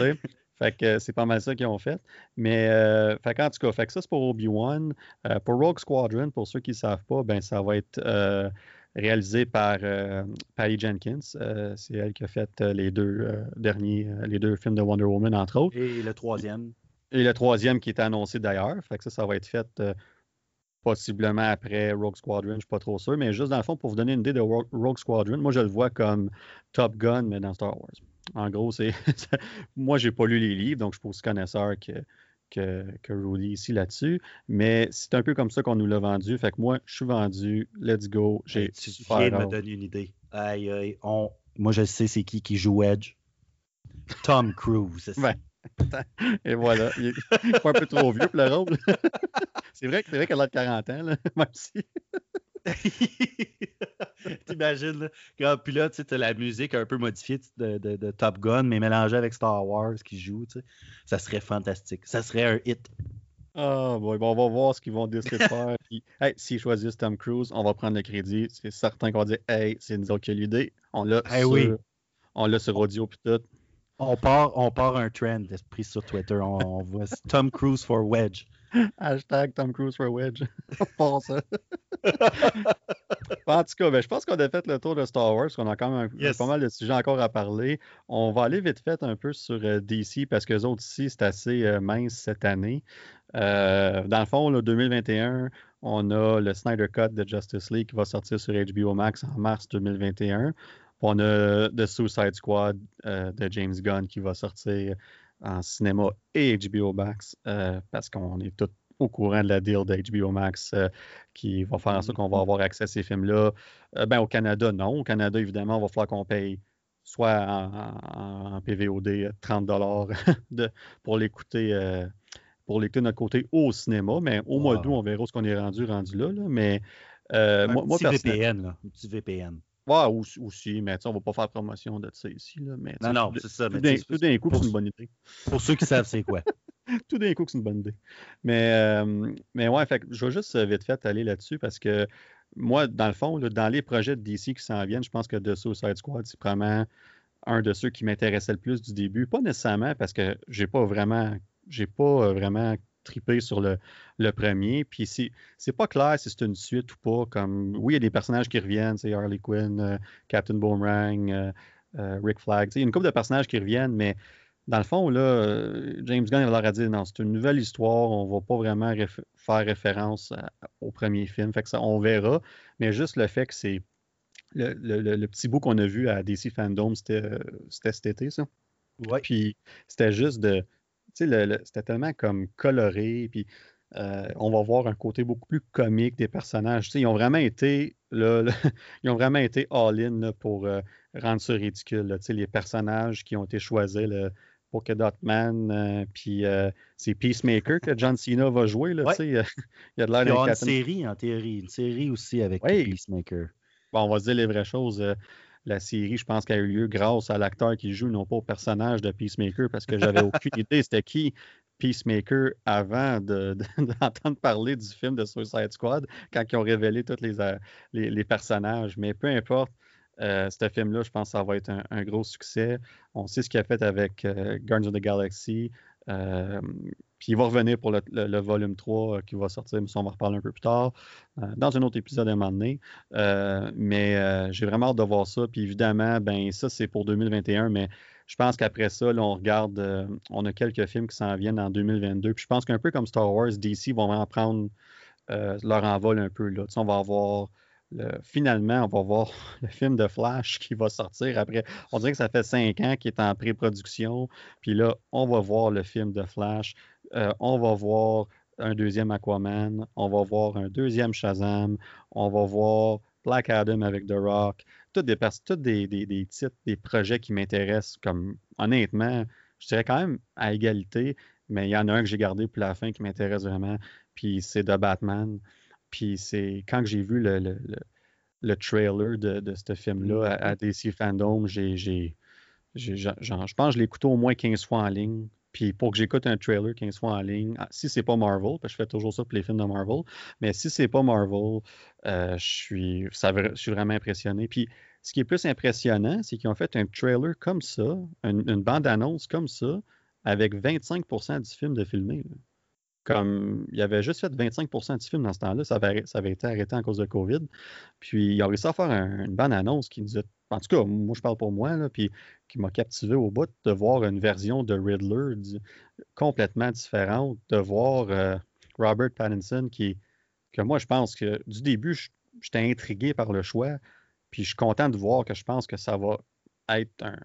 [SPEAKER 1] Fait que c'est pas mal ça qu'ils ont fait. Mais, euh, fait en tout cas, fait que ça, c'est pour Obi-Wan. Euh, pour Rogue Squadron, pour ceux qui ne savent pas, ben, ça va être euh, réalisé par euh, Patty Jenkins. Euh, c'est elle qui a fait euh, les deux derniers, les deux films de Wonder Woman, entre autres.
[SPEAKER 2] Et le troisième.
[SPEAKER 1] Et le troisième qui est annoncé d'ailleurs. Fait que ça, ça va être fait possiblement après Rogue Squadron, je ne suis pas trop sûr, mais juste dans le fond, pour vous donner une idée de Rogue Squadron, moi je le vois comme Top Gun, mais dans Star Wars. En gros, c'est. moi, j'ai pas lu les livres, donc je suis pas aussi connaisseur que que, Rudy ici là-dessus. Mais c'est un peu comme ça qu'on nous l'a vendu. Fait que moi, je suis vendu. Let's go.
[SPEAKER 2] J'ai tu viens de me donner une idée. Aïe, aïe, on... Moi, je sais c'est qui qui joue Edge. Tom Cruise.
[SPEAKER 1] Et voilà. Il est pas un peu trop vieux pour le rôle. c'est vrai, vrai qu'elle a 40 ans, là, même si.
[SPEAKER 2] T'imagines, là. Puis là, tu sais, la musique un peu modifiée de, Top Gun, mais mélangée avec Star Wars qui joue, tu sais. Ça serait fantastique. Ça serait un hit.
[SPEAKER 1] Ah, bon, on va voir ce qu'ils vont décider de faire. Puis, hey, s'ils choisissent Tom Cruise, on va prendre le crédit. C'est certain qu'on va dire, hey, c'est nous autres qui l'idée. On l'a sur, on l'a sur audio puis tout.
[SPEAKER 2] On part, on part un trend d'esprit sur Twitter. On, voit Tom Cruise for Wedge.
[SPEAKER 1] Hashtag Tom Cruise for Wedge. Ça. en tout cas, ben, je pense qu'on a fait le tour de Star Wars, qu'on a quand même pas mal de sujets encore à parler. On va aller vite fait un peu sur euh, DC parce que les autres ici, c'est assez euh, mince cette année. Euh, dans le fond, le 2021, on a le Snyder Cut de Justice League qui va sortir sur HBO Max en mars 2021. On a The Suicide Squad de James Gunn qui va sortir en cinéma et HBO Max parce qu'on est tous au courant de la deal d'HBO Max euh, qui va faire en sorte qu'on va mm-hmm. avoir accès à ces films-là. Euh, ben, au Canada, non. Au Canada, évidemment, il va falloir qu'on paye soit en, PVOD 30 dollars pour l'écouter euh, pour l'écouter de notre côté au cinéma, mais au mois d'août, on verra ce qu'on est rendu rendu là. Mais
[SPEAKER 2] un moi, petit VPN, là. Un petit VPN.
[SPEAKER 1] Ouais, aussi, mais on ne va pas faire promotion de ça ici. Là, mais,
[SPEAKER 2] non, non, c'est ça.
[SPEAKER 1] Tout d'un coup, c'est une bonne idée.
[SPEAKER 2] Pour ceux qui savent c'est quoi.
[SPEAKER 1] Tout d'un coup, c'est une bonne idée. Mais, euh, mais ouais, fait, je vais juste euh, vite fait aller là-dessus parce que moi, dans le fond, dans les projets de DC qui s'en viennent, je pense que The Suicide Squad, c'est vraiment un de ceux qui m'intéressait le plus du début. Pas nécessairement parce que j'ai pas vraiment j'ai pas euh, vraiment tripé sur le, le premier. Puis c'est pas clair si c'est une suite ou pas. Comme oui, il y a des personnages qui reviennent, c'est Harley Quinn, Captain Boomerang, Rick Flag. Il y a une couple de personnages qui reviennent, mais dans le fond, là, euh, James Gunn il leur a dit non, c'est une nouvelle histoire, on va pas vraiment faire référence au premier film. Fait que ça, on verra. Mais juste le fait que c'est le, petit bout qu'on a vu à DC Fandom, c'était cet été, ça.
[SPEAKER 2] Ouais.
[SPEAKER 1] Puis c'était juste de. C'était tellement comme coloré. Puis euh, on va voir un côté beaucoup plus comique des personnages. Tu sais, ils ont vraiment été. Là, ils ont vraiment été all-in pour euh, rendre ça ridicule. Tu sais, les personnages qui ont été choisis. Là, Polka Dot Man, euh, puis c'est Peacemaker que John Cena va jouer. Là, il y a
[SPEAKER 2] de l'air Il y a une série en théorie, une série aussi avec Peacemaker.
[SPEAKER 1] Bon, on va se dire les vraies choses. Euh, la série, je pense qu'elle a eu lieu grâce à l'acteur qui joue, non pas au personnage de Peacemaker, parce que j'avais aucune idée c'était qui Peacemaker avant d'entendre parler du film de Suicide Squad, quand ils ont révélé tous les, les personnages. Mais peu importe, euh, ce film-là, je pense que ça va être un, gros succès. On sait ce qu'il a fait avec euh, Guardians of the Galaxy. Euh, puis il va revenir pour le, volume 3 qui va sortir, mais ça, on va reparler un peu plus tard, dans un autre épisode à un moment donné. mais j'ai vraiment hâte de voir ça. Puis évidemment, ben ça, c'est pour 2021, mais je pense qu'après ça, là, on regarde, on a quelques films qui s'en viennent en 2022. Puis je pense qu'un peu comme Star Wars, DC vont vraiment prendre leur envol un peu. Là. on va avoir finalement, on va voir le film de Flash qui va sortir après. On dirait que ça fait cinq ans qu'il est en pré-production. Puis là, on va voir le film de Flash. Euh, on va voir un deuxième Aquaman. On va voir un deuxième Shazam. On va voir Black Adam avec The Rock. Toutes des, toutes des, des, titres, des projets qui m'intéressent. Comme honnêtement, je dirais quand même à égalité. Mais il y en a un que j'ai gardé pour la fin qui m'intéresse vraiment. Puis c'est The Batman. Puis c'est quand j'ai vu le, le, le, trailer de, de ce film-là à, mm-hmm. DC Fandom, j'ai, j'ai, je pense que je l'ai écouté au moins 15 fois en ligne. Puis pour que j'écoute un trailer 15 fois en ligne, ah, si c'est pas Marvel, parce que je fais toujours ça pour les films de Marvel, mais si c'est pas Marvel, euh, je, suis, ça, je suis vraiment impressionné. Puis ce qui est plus impressionnant, c'est qu'ils ont fait un trailer comme ça, une, bande-annonce comme ça, avec 25% du film de filmé. Comme il avait juste fait 25% du film dans ce temps-là, ça avait, été arrêté à cause de COVID. Puis il a réussi à faire une bonne annonce qui nous a. En tout cas, moi je parle pour moi, puis qui m'a captivé au bout de voir une version de Riddler complètement différente, de voir euh, Robert Pattinson qui. que moi je pense que du début, j'étais intrigué par le choix. Puis je suis content de voir que je pense que ça va être un,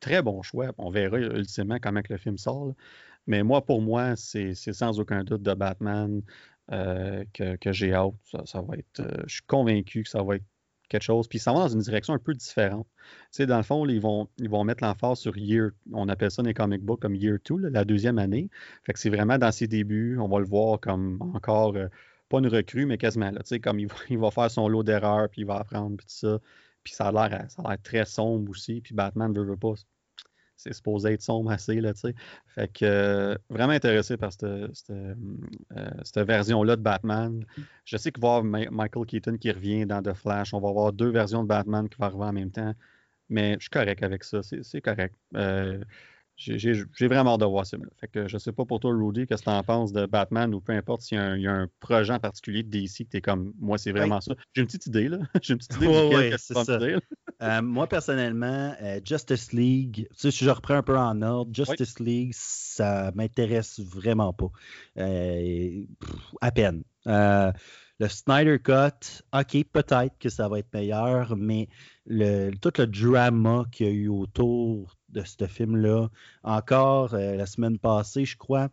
[SPEAKER 1] très bon choix. On verra ultimement comment le film sort. Mais moi, pour moi, c'est sans aucun doute de Batman euh, que, j'ai hâte. Ça, va être, euh, je suis convaincu que ça va être quelque chose. Puis ça va dans une direction un peu différente. Tu dans le fond, ils, vont, ils vont mettre l'emphase sur Year, on appelle ça dans les comic books comme Year 2, la deuxième année. Fait que c'est vraiment dans ses débuts. On va le voir comme encore, euh, pas une recrue, mais quasiment là. Tu comme il va, il va faire son lot d'erreurs, puis il va apprendre, puis tout ça. Puis ça a l'air très sombre aussi. Puis Batman ne veut, veut pas c'est supposé être sombre assez, là, tu sais. Fait que euh, vraiment intéressé par cette, euh, cette, version-là de Batman. Je sais qu'il va y avoir Michael Keaton qui revient dans The Flash. On va avoir deux versions de Batman qui vont arriver en même temps. Mais je suis correct avec ça. C'est correct. Euh, j'ai vraiment hâte de voir ça. Fait que je sais pas pour toi, Rudy, qu'est-ce que tu en penses de Batman ou peu importe s'il y, a un projet en particulier de DC que tu es comme moi, c'est vraiment ça. J'ai une petite idée, là. J'ai une petite idée
[SPEAKER 2] de ça. Euh, moi, personnellement, euh, Justice League, tu sais, si je reprends un peu en ordre, Justice League, ça m'intéresse vraiment pas. Euh, à peine. le Snyder Cut, ok, peut-être que ça va être meilleur, mais le, tout le drama qu'il y a eu autour de ce film-là. Encore euh, la semaine passée, je crois,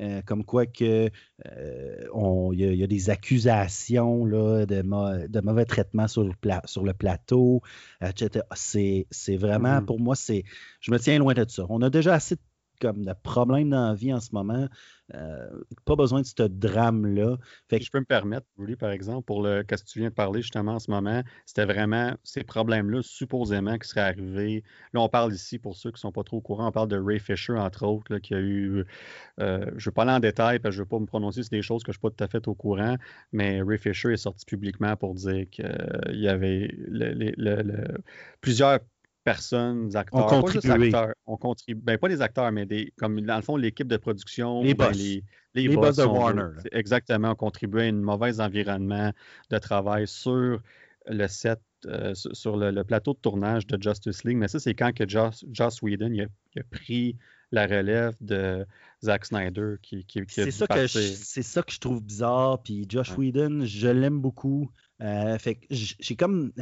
[SPEAKER 2] euh, comme quoi que euh, il y, a des accusations là, de, de, mauvais traitement sur le, sur le plateau, etc. C'est vraiment, mm-hmm. pour moi, c'est je me tiens loin de ça. On a déjà assez de comme de problèmes dans la vie en ce moment. Euh, pas besoin de ce drame-là.
[SPEAKER 1] Je peux me permettre, Rudy, par exemple, pour le que tu viens de parler justement en ce moment, c'était vraiment ces problèmes-là, supposément, qui seraient arrivés. Là, on parle ici, pour ceux qui ne sont pas trop au courant, on parle de Ray Fisher, entre autres, qui a eu. Euh, je ne vais pas aller en détail parce que je ne vais pas me prononcer sur des choses que je ne suis pas tout à fait au courant, mais Ray Fisher est sorti publiquement pour dire qu'il y avait plusieurs personnes, acteurs,
[SPEAKER 2] on pas juste acteurs,
[SPEAKER 1] on contribue, ben pas les acteurs, mais des, comme dans le fond, l'équipe de production,
[SPEAKER 2] les
[SPEAKER 1] ben,
[SPEAKER 2] boss,
[SPEAKER 1] les,
[SPEAKER 2] les, boss, de Warner.
[SPEAKER 1] Exactement, ont contribué à un mauvais environnement de travail sur le set, euh, sur le, plateau de tournage de Justice League. Mais ça, c'est quand que Joss, Joss Whedon il a, pris la relève de Zack Snyder qui, qui,
[SPEAKER 2] c'est ça que c'est ça que je trouve bizarre puis Josh Whedon je l'aime beaucoup euh, fait j'ai comme,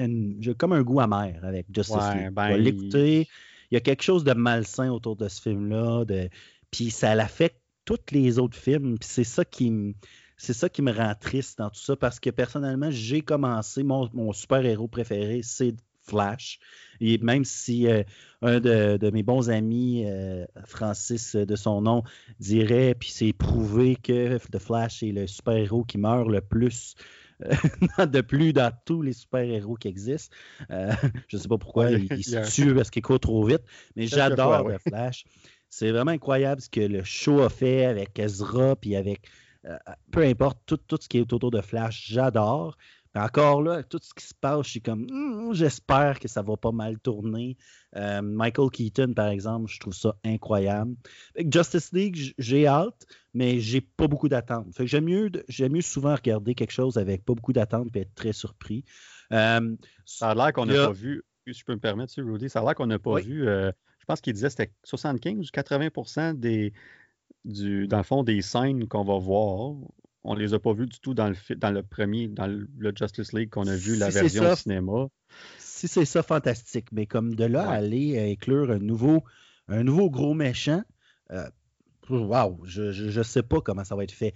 [SPEAKER 2] comme un goût amer avec Justice League. Ben, l'écouter. Il y a quelque chose de malsain autour de ce film-là. De... Puis ça l'affecte tous les autres films. Puis c'est ça qui me. C'est ça qui me rend triste dans tout ça parce que personnellement, j'ai commencé, mon, super-héros préféré, c'est Flash. Et même si euh, un de, mes bons amis, euh, Francis de son nom, dirait, puis c'est prouvé que The Flash est le super-héros qui meurt le plus de plus dans tous les super-héros qui existent. Euh, je ne sais pas pourquoi il, se tue parce qu'il court trop vite, mais j'adore le Flash. C'est vraiment incroyable ce que le show a fait avec Ezra, puis avec euh, peu importe tout, tout, ce qui est autour de Flash, j'adore encore là, tout ce qui se passe, je suis comme, hmm, j'espère que ça va pas mal tourner. Euh, Michael Keaton, par exemple, je trouve ça incroyable. Justice League, j'ai hâte, mais j'ai pas beaucoup d'attentes. j'aime mieux, j'aime mieux souvent regarder quelque chose avec pas beaucoup d'attentes et être très surpris.
[SPEAKER 1] Euh, ça a l'air qu'on n'a pas vu, si je peux me permettre, Rudy, ça a l'air qu'on n'a pas vu, euh, je pense qu'il disait que c'était 75 ou 80 des, du, dans le fond, des scènes qu'on va voir on les a pas vus du tout dans le, dans le premier, dans le, Justice League qu'on a vu, la version au cinéma.
[SPEAKER 2] Si c'est ça, fantastique. Mais comme de là aller inclure un nouveau, un nouveau gros méchant, euh, waouh, je ne sais pas comment ça va être fait.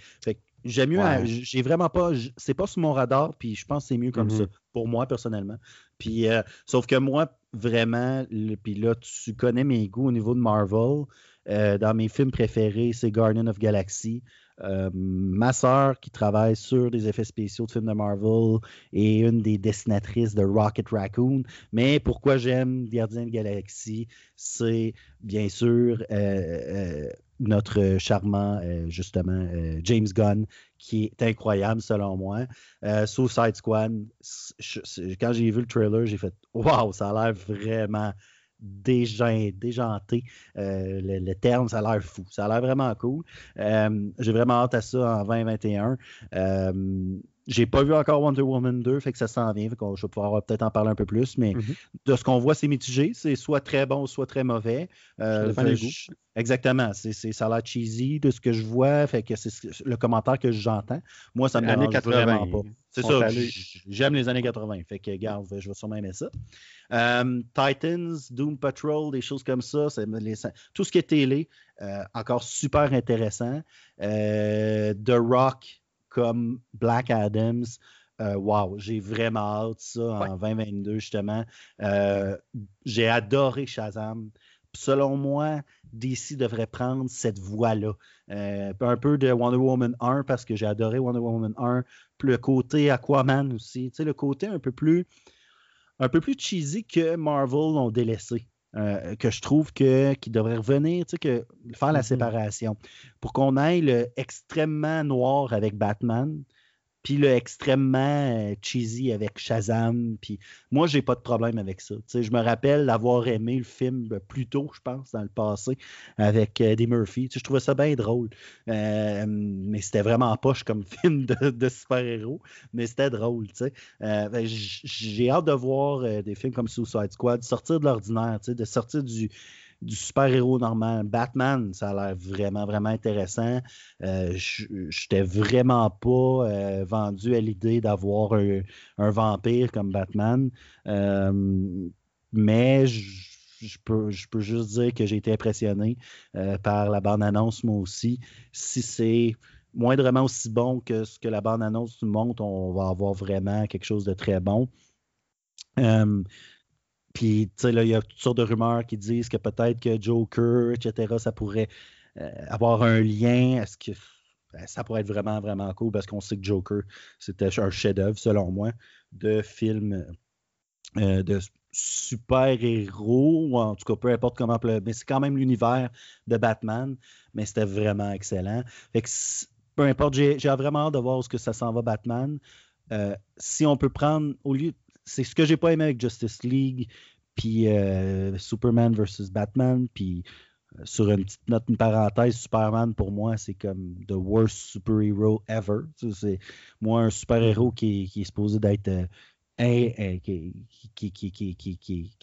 [SPEAKER 2] j'aime mieux, j'ai vraiment pas, c'est pas sur mon radar, puis je pense que c'est mieux comme ça, mm-hmm. pour moi personnellement. Puis, euh, sauf que moi, vraiment, puis là, tu connais mes goûts au niveau de Marvel. Euh, dans mes films préférés, c'est Guardian of Galaxy. Euh, ma sœur, qui travaille sur des effets spéciaux de films de Marvel, est une des dessinatrices de Rocket Raccoon. Mais pourquoi j'aime Gardien de Galaxie, c'est bien sûr euh, euh, notre charmant, justement, James Gunn, qui est incroyable selon moi. Suicide Squad, quand j'ai vu le trailer, j'ai fait Waouh, ça a l'air vraiment déjanté. Euh, le, terme, ça a l'air fou. Ça a l'air vraiment cool. Euh, j'ai vraiment hâte à ça en 2021. J'ai pas vu encore Wonder Woman 2, fait que ça s'en vient. Fait je vais pouvoir peut-être en parler un peu plus, mais mm-hmm. de ce qu'on voit, c'est mitigé. C'est soit très bon, soit très mauvais.
[SPEAKER 1] Euh,
[SPEAKER 2] exactement. C'est, ça a l'air cheesy de ce que je vois. Fait que c'est le commentaire que j'entends. Moi, ça me dérange vraiment pas. C'est ça. J'aime les années 80. Fait que, garde, je vais sûrement aimer ça. Euh, Titans, Doom Patrol, des choses comme ça. tout ce qui est télé, euh, encore super intéressant. The Rock, comme Black Adams. Euh, wow, j'ai vraiment hâte ça en 2022, justement. Euh, j'ai adoré Shazam. Selon moi, DC devrait prendre cette voie-là. Euh, un peu de Wonder Woman 1 parce que j'ai adoré Wonder Woman 1. Le côté Aquaman aussi. Tu sais, le côté un peu plus un peu plus cheesy que Marvel ont délaissé. Euh, que je trouve que, qui devrait revenir, tu sais, que faire la mm-hmm. séparation. Pour qu'on aille le extrêmement noir avec Batman, puis le extrêmement euh, cheesy avec Shazam. Puis moi, j'ai pas de problème avec ça. je me rappelle d'avoir aimé le film plus tôt, je pense, dans le passé, avec Eddie Murphy. je trouvais ça bien drôle. mais c'était vraiment poche comme film de, super-héros, mais c'était drôle. j'ai hâte de voir des films comme Suicide Squad sortir de l'ordinaire, de sortir du du super-héros normal. Batman, ça a l'air vraiment, vraiment intéressant. Euh, je n'étais vraiment pas euh, vendu à l'idée d'avoir un, vampire comme Batman. Euh, mais je, peux, je peux juste dire que j'ai été impressionné par la bande-annonce, moi aussi. Si c'est moindrement aussi bon que ce que la bande-annonce nous montre, on va avoir vraiment quelque chose de très bon. Puis, tu sais, là, il y a toutes sortes de rumeurs qui disent que peut-être que Joker, etc., ça pourrait euh, avoir un lien. Est-ce que ben, ça pourrait être vraiment, vraiment cool parce qu'on sait que Joker, c'était un chef-d'œuvre, selon moi, de film euh, de super-héros, ou en tout cas, peu importe comment mais c'est quand même l'univers de Batman, mais c'était vraiment excellent. Fait que, peu importe, j'ai vraiment hâte de voir où ce que ça s'en va, Batman. Euh, si on peut prendre, au lieu c'est ce que j'ai pas aimé avec Justice League, puis euh, Superman versus Batman, puis euh, sur une petite note, une parenthèse, Superman pour moi, c'est comme the worst super-hero ever. C'est moi un super-héros qui, est supposé d'être qui,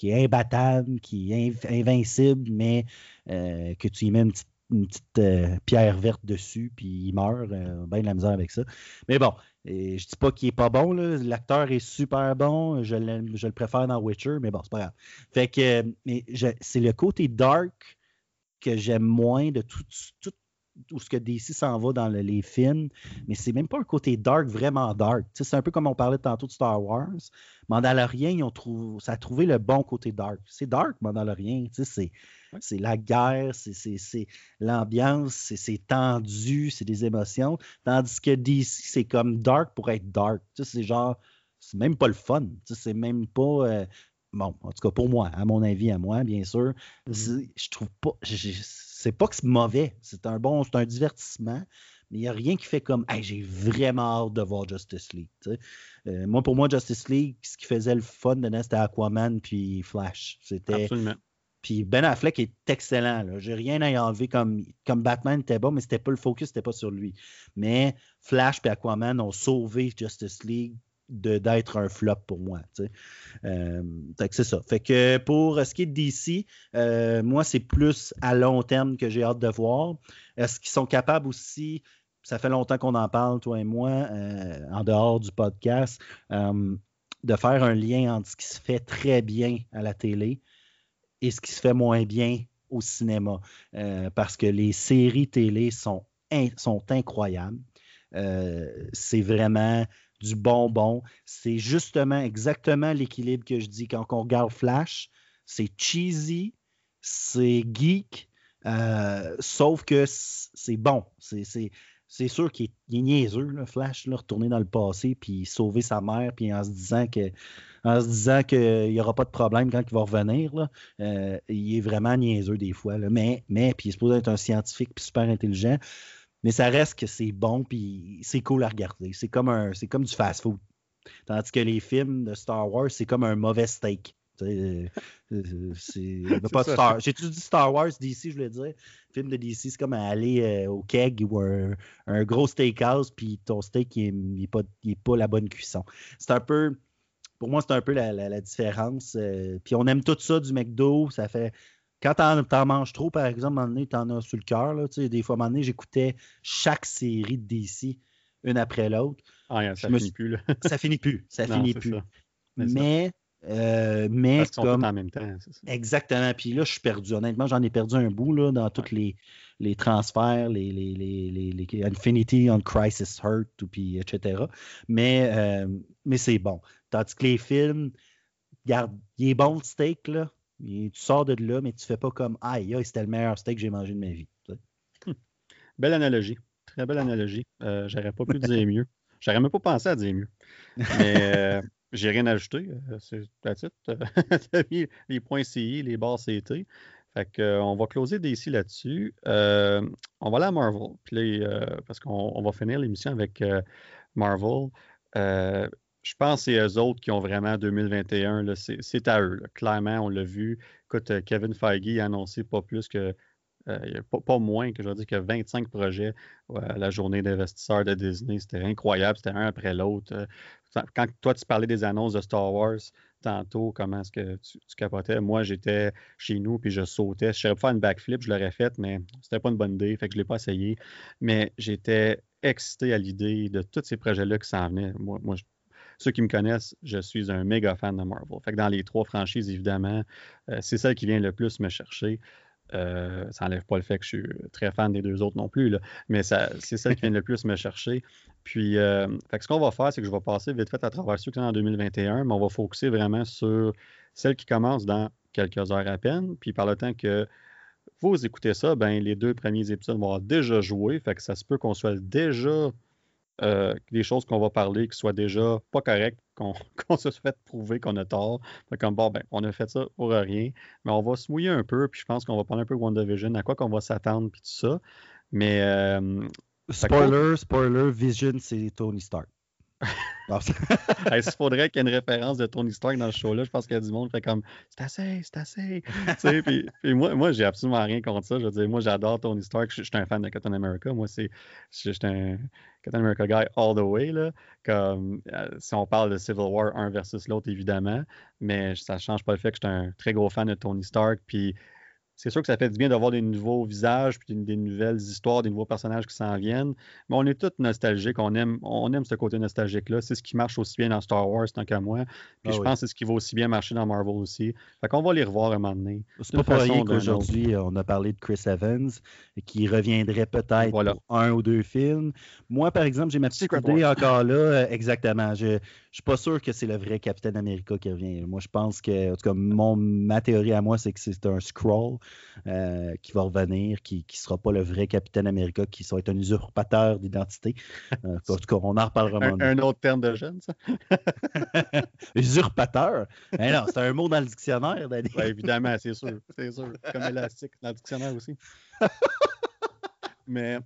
[SPEAKER 2] est imbattable, qui est invincible, mais euh, que tu y mets une petite euh, pierre verte dessus, puis il meurt. Euh, bien de la misère avec ça. Mais bon, et je dis pas qu'il est pas bon. L'acteur est super bon. Je, je, le préfère dans Witcher, mais bon, c'est pas grave. Fait que mais c'est le côté dark que j'aime moins de tout, où ce que DC s'en va dans les films, mais c'est même pas un côté dark, vraiment dark. c'est un peu comme on parlait tantôt de Star Wars. Mandalorian, ils ont ça a trouvé le bon côté dark. C'est dark, Mandalorian. C'est, c'est la guerre, c'est, l'ambiance, c'est, tendu, c'est des émotions. Tandis que DC, c'est comme dark pour être dark. c'est genre, c'est même pas le fun. c'est même pas. Euh, bon, en tout cas pour moi, à mon avis, à moi, bien sûr. Mm-hmm. Je trouve pas c'est pas que c'est mauvais. C'est un bon, c'est un divertissement, mais il n'y a rien qui fait comme j'ai vraiment hâte de voir Justice League. Euh, moi, pour moi, Justice League, ce qui faisait le fun de c'était Aquaman puis Flash. C'était. Puis Ben Affleck est excellent. J'ai rien à y enlever comme, comme Batman était bon, mais c'était pas le focus, c'était pas sur lui. Mais Flash et Aquaman ont sauvé Justice League d'être un flop pour moi. Euh, c'est ça. Fait que pour ce qui est de DC, euh, moi, c'est plus à long terme que j'ai hâte de voir. Est-ce qu'ils sont capables aussi, ça fait longtemps qu'on en parle, toi et moi, euh, en dehors du podcast, de faire un lien entre ce qui se fait très bien à la télé et ce qui se fait moins bien au cinéma. parce que les séries télé sont, sont incroyables. c'est vraiment du bonbon. C'est justement exactement l'équilibre que je dis quand on regarde Flash. C'est cheesy, c'est geek, euh, sauf que c'est bon. C'est sûr qu'il est, niaiseux, le Flash, retourner dans le passé, puis sauver sa mère, puis en se disant que en se disant qu'il n'y aura pas de problème quand il va revenir. Euh, il est vraiment niaiseux des fois. Mais, mais, puis il est supposé être un scientifique puis super intelligent. Mais ça reste que c'est bon, puis c'est cool à regarder. C'est comme, un, c'est comme du fast-food. Tandis que les films de Star Wars, c'est comme un mauvais steak. Euh, euh, c'est, pas Star. J'ai tout dit Star Wars DC, je voulais dire. Le film de DC, c'est comme aller euh, au keg ou un, un gros steakhouse, puis ton steak, il n'est pas, pas la bonne cuisson. C'est un peu. Pour moi, c'est un peu la, la, différence. puis on aime tout ça du McDo. Ça fait quand t'en, manges trop, par exemple, à un moment donné, t'en as sur le cœur. Des fois, à un moment donné, j'écoutais chaque série de DC, une après l'autre.
[SPEAKER 1] Ah, ça finit plus. Là.
[SPEAKER 2] ça finit plus. Ça finit plus. Mais, euh, mais
[SPEAKER 1] Parce comme... en même temps. Ça.
[SPEAKER 2] Exactement. Puis là, je suis perdu. Honnêtement, j'en ai perdu un bout là, dans tous les, les transferts, les, les, les, les, Infinity on Crisis Hurt, puis, etc. Mais, euh, mais c'est bon. Tandis que les films, regarde, il est bon le steak, là tu sors de là, mais tu fais pas comme Aïe, c'était le meilleur steak que j'ai mangé de ma vie.
[SPEAKER 1] Belle analogie. Très belle analogie. Euh, J'aurais pas pu dire mieux. J'aurais même pas pensé à dire mieux. Mais euh, j'ai rien ajouté. Euh, c'est la titre. mis les points CI, les barres CT. Fait que, on va closer d'ici là-dessus. on va aller à Marvel. Puis parce qu'on va finir l'émission avec Marvel. Je pense que c'est eux autres qui ont vraiment 2021. C'est à eux. Clairement, on l'a vu. Écoute, Kevin Feige a annoncé pas plus que euh, pas, moins que je veux dire que 25 projets à la journée d'investisseurs de Disney. C'était incroyable, c'était un après l'autre. Euh, quand toi, tu parlais des annonces de Star Wars tantôt, comment est-ce que tu, capotais? Moi, j'étais chez nous puis je sautais. Je savais pas une backflip, je l'aurais faite, mais c'était pas une bonne idée, fait que je l'ai pas essayé. Mais j'étais excité à l'idée de tous ces projets-là qui s'en venaient. Moi, moi ceux qui me connaissent, je suis un méga fan de Marvel. Fait que dans les trois franchises, évidemment, euh, c'est celle qui vient le plus me chercher. Euh, ça n'enlève pas le fait que je suis très fan des deux autres non plus, mais c'est celle qui vient le plus me chercher. Puis, euh, ce qu'on va faire, c'est que je vais passer vite fait à travers ceux qui sont en 2021, mais on va focuser vraiment sur celle qui commence dans quelques heures à peine. Puis, par le temps que vous écoutez ça, ben, les deux premiers épisodes vont avoir déjà joué. Fait que ça se peut qu'on soit déjà euh, des choses qu'on va parler qui soient déjà pas correctes, qu'on se fait prouver qu'on a tort. comme bon, ben, on a fait ça pour rien, mais on va se mouiller un peu, puis je pense qu'on va parler un peu de WandaVision, à quoi qu'on va s'attendre, puis tout ça. Mais. Euh,
[SPEAKER 2] spoiler, spoiler, Vision, c'est Tony Stark.
[SPEAKER 1] Il faudrait qu'il y ait une référence de Tony Stark dans ce show-là. Je pense qu'il y a du monde qui fait comme c'est assez, c'est assez. puis, moi, moi j'ai absolument rien contre ça. Je veux dire, moi, j'adore Tony Stark. Je, suis un fan de Captain America. Moi, c'est, je, suis un Captain America guy all the way. Là. Comme, euh, si on parle de Civil War un versus l'autre, évidemment. Mais ça ne change pas le fait que je suis un très gros fan de Tony Stark. Puis c'est sûr que ça fait du bien d'avoir des nouveaux visages, puis des, nouvelles histoires, des nouveaux personnages qui s'en viennent. Mais on est tous nostalgiques. On aime, on aime ce côté nostalgique-là. C'est ce qui marche aussi bien dans Star Wars, tant qu'à moi. Puis ah je pense que c'est ce qui va aussi bien marcher dans Marvel aussi. Fait qu'on va les revoir un moment donné.
[SPEAKER 2] C'est pas pour rien qu'aujourd'hui, on a parlé de Chris Evans, qui reviendrait peut-être pour un ou deux films. Moi, par exemple, j'ai ma petite idée encore là. Euh, exactement. Je, je suis pas sûr que c'est le vrai Captain America qui revient. Moi, je pense que, en tout cas, mon, ma théorie à moi, c'est que c'est un scroll euh, qui va revenir, qui ne sera pas le vrai Captain America, qui être un usurpateur d'identité. Euh, en tout cas, on en reparlera.
[SPEAKER 1] un, un, autre terme de jeune, ça?
[SPEAKER 2] usurpateur? Eh non, c'est un mot dans le dictionnaire, Danny.
[SPEAKER 1] évidemment, c'est sûr. C'est sûr. Comme élastique dans le dictionnaire aussi. Mais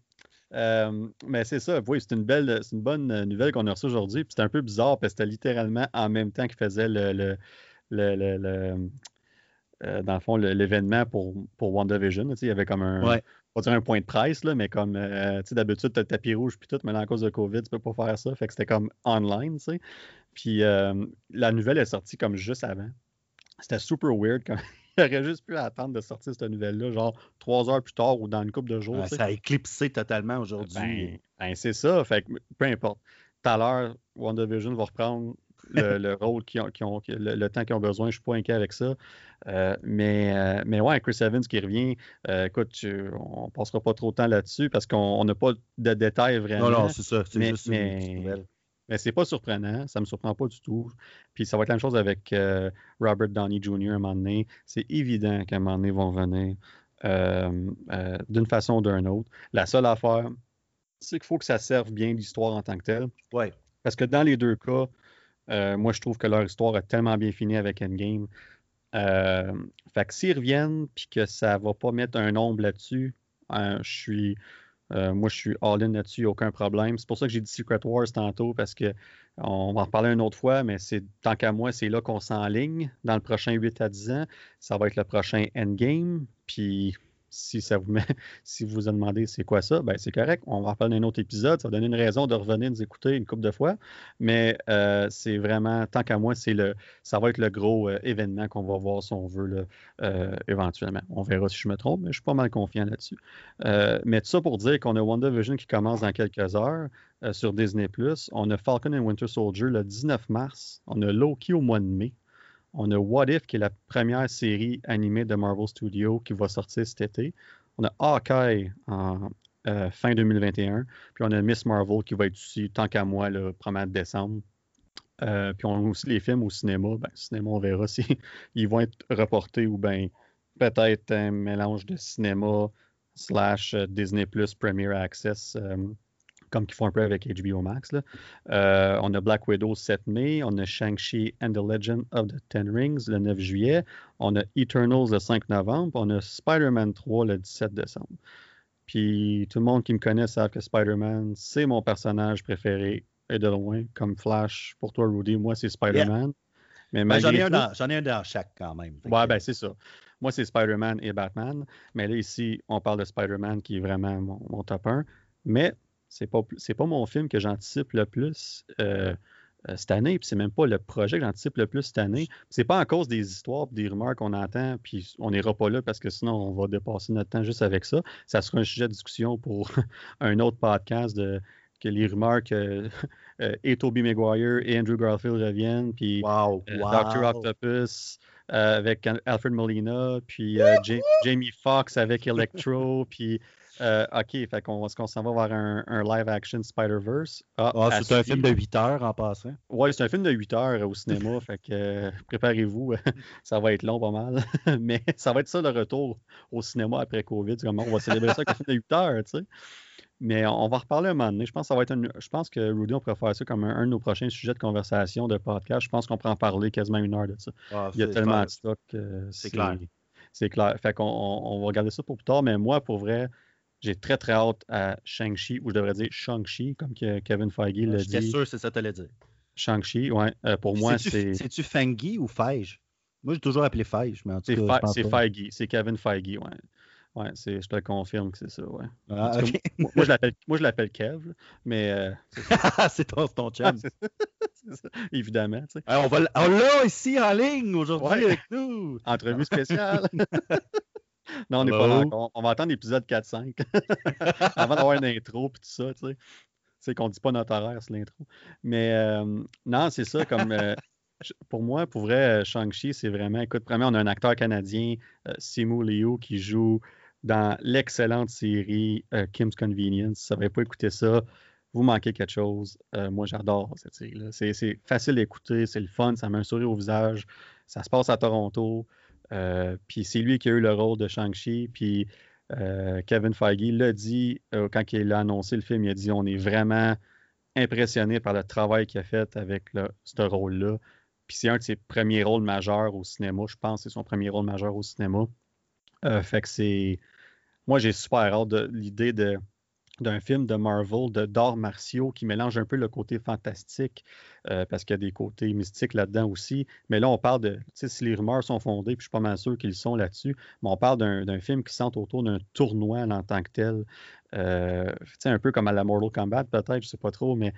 [SPEAKER 1] euh, mais c'est ça, oui, c'est une belle, c'est une bonne nouvelle qu'on a reçue aujourd'hui. Puis c'était un peu bizarre parce que c'était littéralement en même temps qu'il faisait le, le, le, euh, dans le fond, l'événement pour, pour WandaVision. Il y avait comme un, pas dire un point de presse, là, mais comme, euh, d'habitude, tu as le tapis rouge puis tout, mais là, à cause de COVID, tu peux pas faire ça. Fait que c'était comme online, tu sais. Puis la nouvelle est sortie comme juste avant. C'était super weird. Comme il aurait juste pu attendre de sortir cette nouvelle-là, genre trois heures plus tard ou dans une couple de jours.
[SPEAKER 2] ça a éclipsé totalement aujourd'hui.
[SPEAKER 1] Ben, ben, c'est ça. Fait que, peu importe. Tout à l'heure, WandaVision va reprendre le, rôle qui ont, ont le, temps qu'ils ont besoin. Je ne suis pas inquiet avec ça. Euh, mais, euh, mais ouais, Chris Evans qui revient, euh, écoute, on ne passera pas trop de temps là-dessus parce qu'on n'a pas de détails vraiment.
[SPEAKER 2] Non, non, c'est ça. C'est juste une nouvelle.
[SPEAKER 1] Mais c'est pas surprenant, ça me surprend pas du tout. Puis ça va être la même chose avec euh, Robert Downey Jr. à un moment donné. C'est évident qu'à un moment donné, ils vont venir euh, euh, d'une façon ou d'une autre. La seule affaire, c'est qu'il faut que ça serve bien l'histoire en tant que telle.
[SPEAKER 2] Ouais.
[SPEAKER 1] Parce que dans les deux cas, moi, je trouve que leur histoire a tellement bien fini avec Endgame. fait que s'ils reviennent, puis que ça va pas mettre un ombre là-dessus, je suis euh, moi, je suis all-in là-dessus, aucun problème. C'est pour ça que j'ai dit Secret Wars tantôt, parce que on va en reparler une autre fois, mais c'est tant qu'à moi, c'est là qu'on s'enligne dans le prochain 8 à 10 ans. Ça va être le prochain Endgame. Puis si ça vous met, si vous vous demandez c'est quoi ça, ben c'est correct. On va en parler d'un autre épisode. Ça va donner une raison de revenir nous écouter une couple de fois. Mais euh, c'est vraiment, tant qu'à moi, c'est le, ça va être le gros euh, événement qu'on va voir si on veut euh, éventuellement. On verra si je me trompe, mais je suis pas mal confiant là-dessus. mais tout ça pour dire qu'on a WandaVision qui commence dans quelques heures sur Disney+. On a Falcon and Winter Soldier le 19 mars. On a Loki au mois de mai. On a What If, qui est la première série animée de Marvel Studios qui va sortir cet été. On a Hawkeye en euh, fin 2021. Puis on a Miss Marvel qui va être ici, tant qu'à moi, le 1er décembre. Euh, puis on a aussi les films au cinéma. Ben, cinéma, on verra si ils vont être reportés ou bien peut-être un mélange de cinéma slash euh, Disney Plus Premier Access comme qu'ils font un peu avec HBO Max. Euh, on a Black Widow le 7 mai, on a Shang-Chi and the Legend of the Ten Rings le 9 juillet, on a Eternals le 5 novembre, on a Spider-Man 3 le 17 décembre. Puis tout le monde qui me connaît savent que Spider-Man, c'est mon personnage préféré et de loin, comme Flash. Pour toi, Rudy, moi, c'est Spider-Man.
[SPEAKER 2] Mais ben, j'en, ai un dans, ai un dans chaque quand même.
[SPEAKER 1] Ouais, ben c'est ça. Moi, c'est Spider-Man et Batman. Mais là, ici, on parle de Spider-Man qui est vraiment mon, top 1. Mais c'est pas, c'est pas mon film que j'anticipe le plus euh, euh, cette année. Puis c'est même pas le projet que j'anticipe le plus cette année. C'est pas en cause des histoires des rumeurs qu'on entend. Puis on n'ira pas là parce que sinon, on va dépasser notre temps juste avec ça. Ça sera un sujet de discussion pour un autre podcast de que les rumeurs que euh, et Toby Maguire et Andrew Garfield reviennent, puis
[SPEAKER 2] wow,
[SPEAKER 1] euh, Dr. Octopus euh, avec Alfred Molina, puis Jamie Foxx avec Electro, puis OK, fait qu'on est-ce qu'on s'en va vers un, live action Spider-Verse?
[SPEAKER 2] Ah, ah c'est un film de 8 heures en passant.
[SPEAKER 1] Oui, c'est un film de 8 heures au cinéma, fait que préparez-vous, ça va être long pas mal, mais ça va être ça le retour au cinéma après Covid. Comment on va célébrer ça avec un film de 8 heures, tu sais. Mais on va reparler un moment donné. Je pense que ça va être je pense que Rudy, on pourrait faire ça comme un, de nos prochains sujets de conversation, de podcast. Je pense qu'on pourrait en parler quasiment une heure de ça. Ah, Il y a tellement de stock.
[SPEAKER 2] c'est clair.
[SPEAKER 1] C'est clair. Fait qu'on on, va regarder ça pour plus tard. Mais moi, pour vrai, j'ai très très hâte à Shang-Chi, ou je devrais dire Shang-Chi, comme Kevin Feige l'a dit.
[SPEAKER 2] J'étais sûr c'est ça que tu allais dire.
[SPEAKER 1] Shang-Chi, ouais. Euh, pour moi, c'est.
[SPEAKER 2] C'est-tu Fengi ou Feige? Moi, j'ai toujours appelé Feige, mais en tout
[SPEAKER 1] cas. C'est Feige, c'est Kevin Feige, ouais. Ouais, je te confirme que c'est ça, ouais. Ah, moi, je l'appelle Kev, mais. Euh,
[SPEAKER 2] c'est ton, ton chum.
[SPEAKER 1] ça, évidemment. Tu sais.
[SPEAKER 2] on l'a ici en ligne aujourd'hui avec nous.
[SPEAKER 1] Entrevue spéciale. non, on n'est pas là encore. On va attendre l'épisode 4-5 avant d'avoir une intro et tout ça, tu sais. C'est qu'on ne dit pas notre horaire, c'est l'intro. Mais euh, non, c'est ça, comme. Euh, pour moi, pour vrai, Shang-Chi, c'est vraiment. Écoute, premièrement, on a un acteur canadien, Simu Liu, qui joue dans l'excellente série euh, Kim's Convenience. Si vous n'avez pas écouté ça, vous manquez quelque chose. Euh, moi, j'adore cette série-là. C'est facile d'écouter, c'est le fun, ça met un sourire au visage. Ça se passe à Toronto. Euh, puis c'est lui qui a eu le rôle de Shang-Chi. Puis Kevin Feige l'a dit quand il a annoncé le film, il a dit on est vraiment impressionné par le travail qu'il a fait avec ce rôle-là. Puis c'est un de ses premiers rôles majeurs au cinéma. Je pense c'est son premier rôle majeur au cinéma. Euh, fait que c'est. Moi, j'ai super hâte de l'idée de d'un film de Marvel de d'arts martiaux qui mélange un peu le côté fantastique euh, parce qu'il y a des côtés mystiques là-dedans aussi. Mais là, on parle de, si les rumeurs sont fondées, puis je suis pas mal sûr qu'ils sont là-dessus, mais on parle d'un film qui centre autour d'un tournoi en tant que tel. Euh, un peu comme à la Mortal Kombat peut-être, je sais pas trop, mais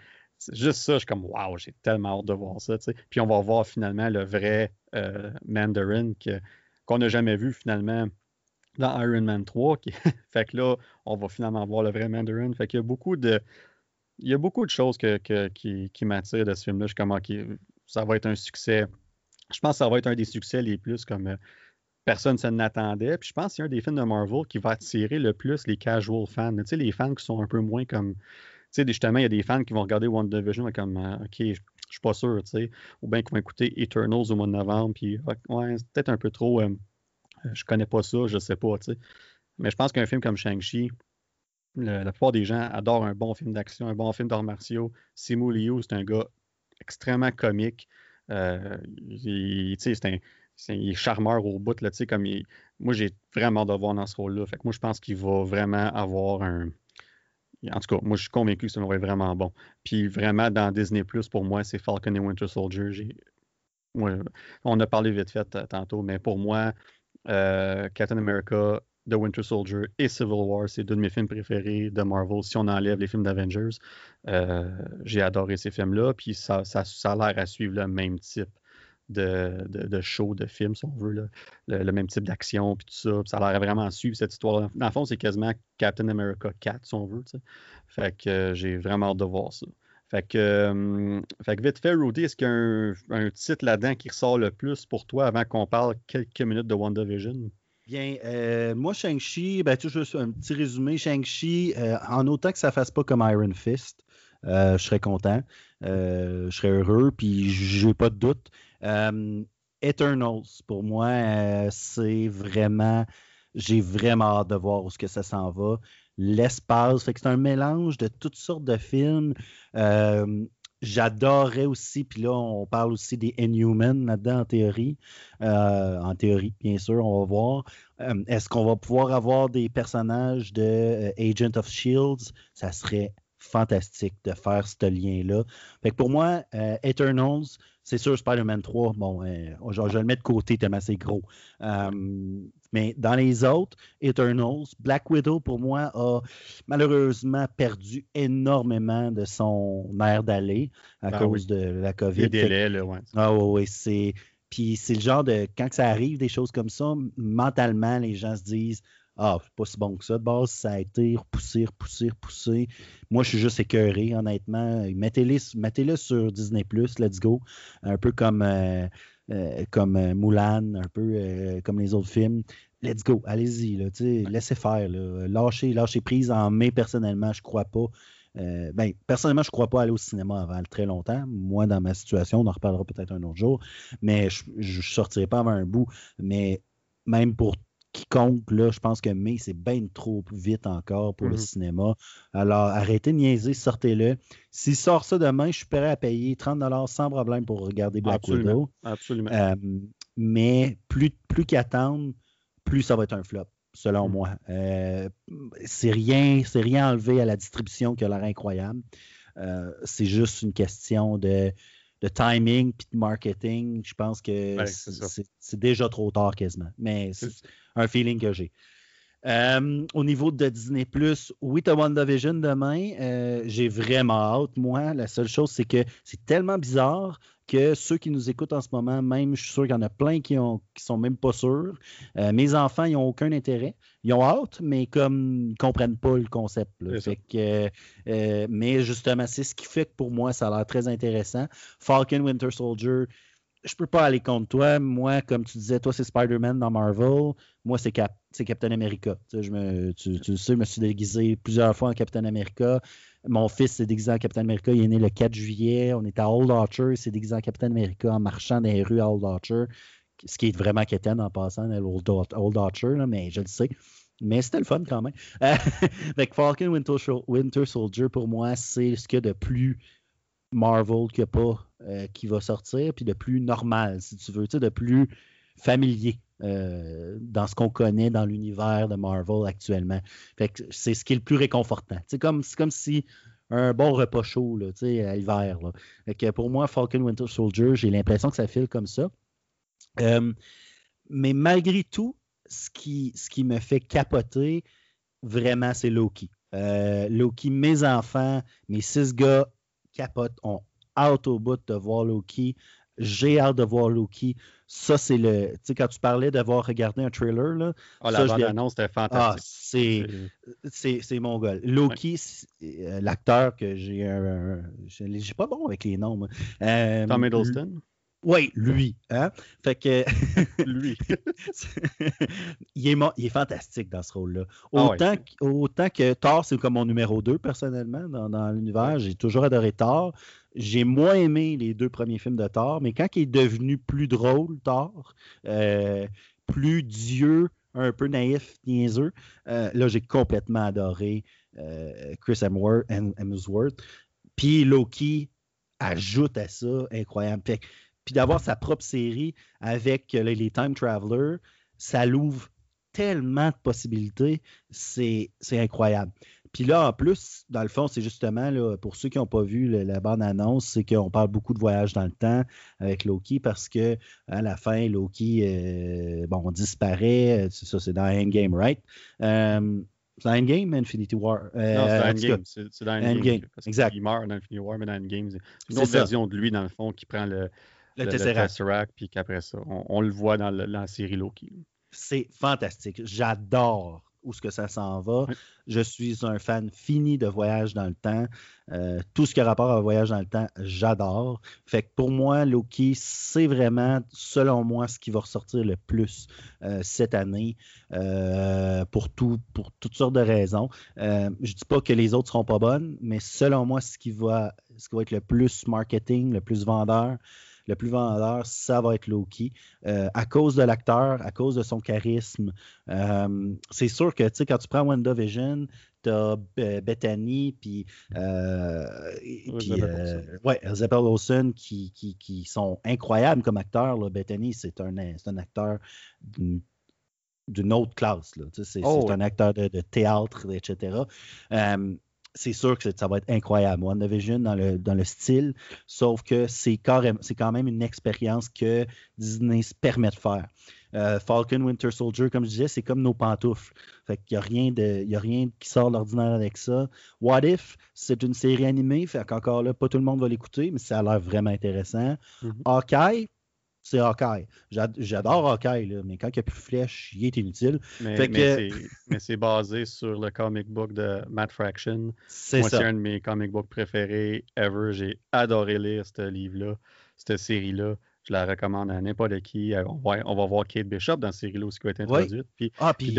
[SPEAKER 1] juste ça, je suis comme, waouh, j'ai tellement hâte de voir ça, tu sais. Puis on va voir finalement le vrai Mandarin qu'on n'a jamais vu finalement dans Iron Man 3. fait que là, on va finalement voir le vrai Mandarin. Fait qu'il y a beaucoup de. Il y a beaucoup de choses qui, m'attirent de ce film-là. Je suis comme, OK, ça va être un succès. Je pense que ça va être un des succès les plus comme euh, personne ne s'en attendait. Puis je pense que c'est un des films de Marvel qui va attirer le plus les casual fans. Tu sais, les fans qui sont un peu moins comme. Tu sais, justement, il y a des fans qui vont regarder WandaVision comme, euh, OK, je, suis pas sûr, tu sais. Ou bien qui vont écouter Eternals au mois de novembre. Puis, ouais, c'est peut-être un peu trop. Euh, je connais pas ça, je sais pas, tu sais. Mais je pense qu'un film comme Shang-Chi, la plupart des gens adorent un bon film d'action, un bon film d'arts martiaux. Simu Liu, c'est un gars extrêmement comique. Euh, il, c'est un, il est charmeur au bout, là, comme moi, j'ai vraiment de voir dans ce rôle-là. Fait que moi, je pense qu'il va vraiment avoir un. En tout cas, moi, je suis convaincu que ça va être vraiment bon. Puis vraiment, dans Disney, pour moi, c'est Falcon et Winter Soldier. on a parlé vite fait euh, tantôt, mais pour moi, euh, Captain America, The Winter Soldier et Civil War, c'est deux de mes films préférés de Marvel. Si on enlève les films d'Avengers, euh, j'ai adoré ces films-là. Puis ça, ça, a l'air à suivre le même type de, show, de film, si on veut, le, même type d'action, puis tout ça. ça a l'air vraiment à suivre cette histoire. Dans le fond, c'est quasiment Captain America 4, si on veut. Fait que euh, j'ai vraiment hâte de voir ça. Fait que, fait que vite fait, Rudy, est-ce qu'il y a un, titre là-dedans qui ressort le plus pour toi avant qu'on parle quelques minutes de WandaVision?
[SPEAKER 2] Bien, euh, moi, Shang-Chi, ben, tu un petit résumé. Shang-Chi, euh, en autant que ça ne fasse pas comme Iron Fist, euh, je serais content, je serais heureux, puis j'ai pas de doute. Eternals, pour moi, c'est vraiment, j'ai vraiment hâte de voir où ce que ça s'en va l'espace. C'est un mélange de toutes sortes de films. Euh, j'adorerais aussi, puis là, on parle aussi des Inhumans là-dedans en théorie. Euh, en théorie, bien sûr, on va voir. Euh, est-ce qu'on va pouvoir avoir des personnages de Agent of Shields? Ça serait fantastique de faire ce lien-là. Fait que pour moi, Eternals, c'est sûr, Spider-Man 3, bon, je, le mettre de côté tellement c'est gros. Mais dans les autres, Eternals, Black Widow, pour moi, a malheureusement perdu énormément de son air d'aller à
[SPEAKER 1] Ben
[SPEAKER 2] cause
[SPEAKER 1] oui.
[SPEAKER 2] de la COVID.
[SPEAKER 1] Les délais, là, ouais.
[SPEAKER 2] ah oui, oui, c'est. Puis c'est le genre de. Quand ça arrive, des choses comme ça, mentalement, les gens se disent Ah, c'est pas si bon que ça. De base, ça a été repoussé, repoussé, repoussé. Moi, je suis juste écœuré, honnêtement. Mettez-le mettez sur Disney, let's go. Un peu comme, euh, euh, comme euh, Mulan, un peu euh, comme les autres films. Let's go, allez-y, laissez faire. Là. Lâchez, lâchez prise en mai, personnellement, je crois pas. Euh, ben, personnellement, je ne crois pas aller au cinéma avant très longtemps. Moi, dans ma situation, on en reparlera peut-être un autre jour, mais je ne sortirai pas avant un bout. Mais même pour quiconque, là, je pense que mai, c'est bien trop vite encore pour le
[SPEAKER 1] Mhm.
[SPEAKER 2] cinéma. Alors, arrêtez de niaiser, sortez-le. S'il sort ça demain, je suis prêt à payer 30 sans problème pour regarder Black
[SPEAKER 1] Absolument.
[SPEAKER 2] Widow.
[SPEAKER 1] Absolument.
[SPEAKER 2] Euh, mais plus, plus qu'attendre, plus ça va être un flop, selon
[SPEAKER 1] Mm.
[SPEAKER 2] moi. Euh, c'est rien, c'est rien enlevé à la distribution qui a l'air incroyable. Euh, c'est juste une question de, de timing puis de marketing. Je pense que
[SPEAKER 1] Ouais, c'est
[SPEAKER 2] déjà trop tard quasiment. Mais
[SPEAKER 1] c'est
[SPEAKER 2] un feeling que j'ai. Euh, au niveau de Disney oui, tu as WandaVision demain. Euh, J'ai vraiment hâte, moi. La seule chose, c'est que c'est tellement bizarre que ceux qui nous écoutent en ce moment, même, je suis sûr qu'il y en a plein qui qui sont même pas sûrs. Euh, mes enfants, ils n'ont aucun intérêt. Ils ont hâte, mais comme ils ne comprennent pas le concept. là.
[SPEAKER 1] C'est ça.
[SPEAKER 2] Fait que, euh, mais justement, c'est ce qui fait que pour moi, ça a l'air très intéressant. Falcon Winter Soldier, je peux pas aller contre toi. Moi, comme tu disais, toi, c'est Spider-Man dans Marvel. Moi, c'est Cap Captain America. Tu, sais, je me, le sais, je me suis déguisé plusieurs fois en Captain America. Mon fils s'est déguisé en Captain America. Il est né le 4 juillet. On est à Old Archer. Il s'est déguisé en Captain America en marchant dans les rues à Old Archer. Ce qui est vraiment quétaine en passant, à Old, Archer, mais je le sais. Mais c'était le fun quand même. Que Falcon Winter, Winter Soldier, pour moi, c'est ce qu'il y a de plus Marvel qu'il n'y a pas euh, qui va sortir, puis de plus normal, si tu veux, tu sais, de plus familier euh, dans ce qu'on connaît dans l'univers de Marvel actuellement. C'est ce qui est le plus réconfortant. Sais, comme, c'est comme si un bon repas chaud à l'hiver. pour moi, Falcon Winter Soldier, j'ai l'impression que ça file comme ça. Euh, mais malgré tout, ce qui, ce qui me fait capoter, vraiment, c'est Loki. Loki, mes enfants, mes six gars capotent, ont hâte au bout de voir Loki. J'ai hâte de voir Loki. Ça, c'est le. Tu sais, quand tu parlais d'avoir regardé un trailer, là, ça,
[SPEAKER 1] la bande-annonce, c'était
[SPEAKER 2] ah,
[SPEAKER 1] fantastique.
[SPEAKER 2] c'est
[SPEAKER 1] C'est-
[SPEAKER 2] c'est c'est mon gars. Loki, euh, l'acteur que j'ai un. suis pas bon avec les noms. moi. Euh,
[SPEAKER 1] Tom Hiddleston,
[SPEAKER 2] Oui, lui. Hein? Fait que
[SPEAKER 1] lui.
[SPEAKER 2] il, est, il est fantastique dans ce rôle-là.
[SPEAKER 1] Ah ouais.
[SPEAKER 2] Autant, que- autant que Thor, c'est comme mon numéro 2 personnellement dans, dans l'univers. J'ai toujours adoré Thor. J'ai moins aimé les deux premiers films de Thor, mais quand il est devenu plus drôle, Thor, euh, plus Dieu, un peu naïf, niaiseux, euh, là, j'ai complètement adoré euh, Chris Hemsworth. Hem- Hemsworth. Puis Loki ajoute à ça, incroyable. Puis d'avoir sa propre série avec les, les Time Travelers, ça l'ouvre tellement de possibilités, c'est incroyable. Puis là, en plus, dans le fond, c'est justement, là, pour ceux qui n'ont pas vu le- la bande-annonce, c'est qu'on parle beaucoup de voyage dans le temps avec Loki parce que à la fin, Loki, euh, bon, disparaît. C'est ça, c'est dans Endgame, right? Euh, c'est dans Endgame, Infinity War? Euh,
[SPEAKER 1] non, c'est dans Endgame. C'est dans
[SPEAKER 2] Endgame,
[SPEAKER 1] Endgame. Parce
[SPEAKER 2] exact.
[SPEAKER 1] Il meurt dans Infinity War, mais dans Endgame, c'est une autre version de lui, dans le fond, qui prend le,
[SPEAKER 2] le Tesseract.
[SPEAKER 1] Tesseract, puis qu'après ça, on, on le voit dans la série Loki.
[SPEAKER 2] C'est fantastique. J'adore où ce que ça s'en va.
[SPEAKER 1] Oui.
[SPEAKER 2] Je suis un fan fini de voyage dans le temps. Euh, tout ce qui a rapport à voyage dans le temps, j'adore. Fait que pour moi, Loki, c'est vraiment, selon moi, ce qui va ressortir le plus euh, cette année euh, pour, tout, pour toutes sortes de raisons. Je dis pas que les autres seront pas bonnes, mais selon moi, ce qui va, ce qui va être le plus marketing, le plus vendeur, le plus vendeur, ça va être Loki. Euh, à cause de l'acteur, à cause de son charisme. Euh, c'est sûr que, tu sais, quand tu prends WandaVision, t'as Bethany, puis, euh, ouais, Elizabeth Olsen qui, qui, qui, sont incroyables comme acteurs. Là. Bethany, c'est un, un acteur d'une autre classe. C'est oh, un acteur de, théâtre, etc. c'est sûr que ça va être incroyable. WandaVision dans le, dans le style, sauf que c'est quand même une expérience que Disney se permet de faire. Euh, Falcon Winter Soldier, comme je disais, c'est comme nos pantoufles. Fait qu'il n'y a, rien de, a rien qui sort de l'ordinaire avec ça. What If, c'est une série animée, fait qu'encore là, pas tout le monde va l'écouter, mais ça a l'air vraiment intéressant. Mm-hmm. Hawkeye, c'est Hawkeye. J'adore Hawkeye, mais quand il n'y a plus de flèches, il est inutile.
[SPEAKER 1] Mais, c'est basé sur le comic book de Matt Fraction. C'est ça. C'est un de mes comic books préférés ever. J'ai adoré lire ce livre-là, cette série-là. Je la recommande à n'importe qui. Euh, on va, on va voir Kate Bishop dans cette série-là qui va être introduite. Puis,
[SPEAKER 2] ah, puis,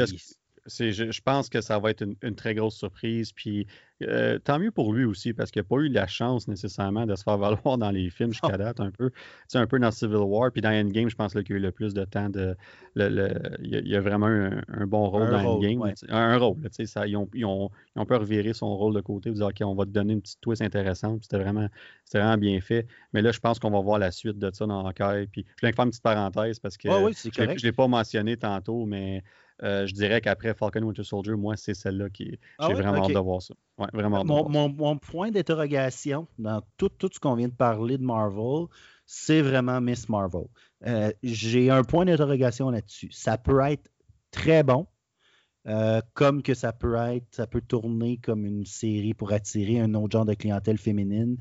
[SPEAKER 1] je, pense que ça va être une, très grosse surprise. Puis euh, tant mieux pour lui aussi, parce qu'il n'a pas eu la chance nécessairement de se faire valoir dans les films jusqu'à date un peu. Tu un peu dans Civil War. Puis dans Endgame, je pense qu'il a eu le plus de temps de. Le, il, a, vraiment un, un bon rôle dans Endgame. Un, rôle. Ça, ils, ont, ils, ont, ils, ont, pu revirer son rôle de côté. Dire, OK, on va te donner une petite twist intéressante. C'était vraiment, vraiment bien fait. Mais là, je pense qu'on va voir la suite de ça dans Hawkeye. Puis je voulais faire une petite parenthèse parce que je ne l'ai pas mentionné tantôt, mais. Euh, je dirais qu'après Falcon Winter Soldier, moi, c'est celle-là qui. Ah j'ai vraiment hâte de voir ça. vraiment
[SPEAKER 2] mon, point d'interrogation dans tout, tout ce qu'on vient de parler de Marvel, c'est vraiment Miss Marvel. Euh, j'ai un point d'interrogation là-dessus. Ça peut être très bon, euh, comme que ça peut être, ça peut tourner comme une série pour attirer un autre genre de clientèle féminine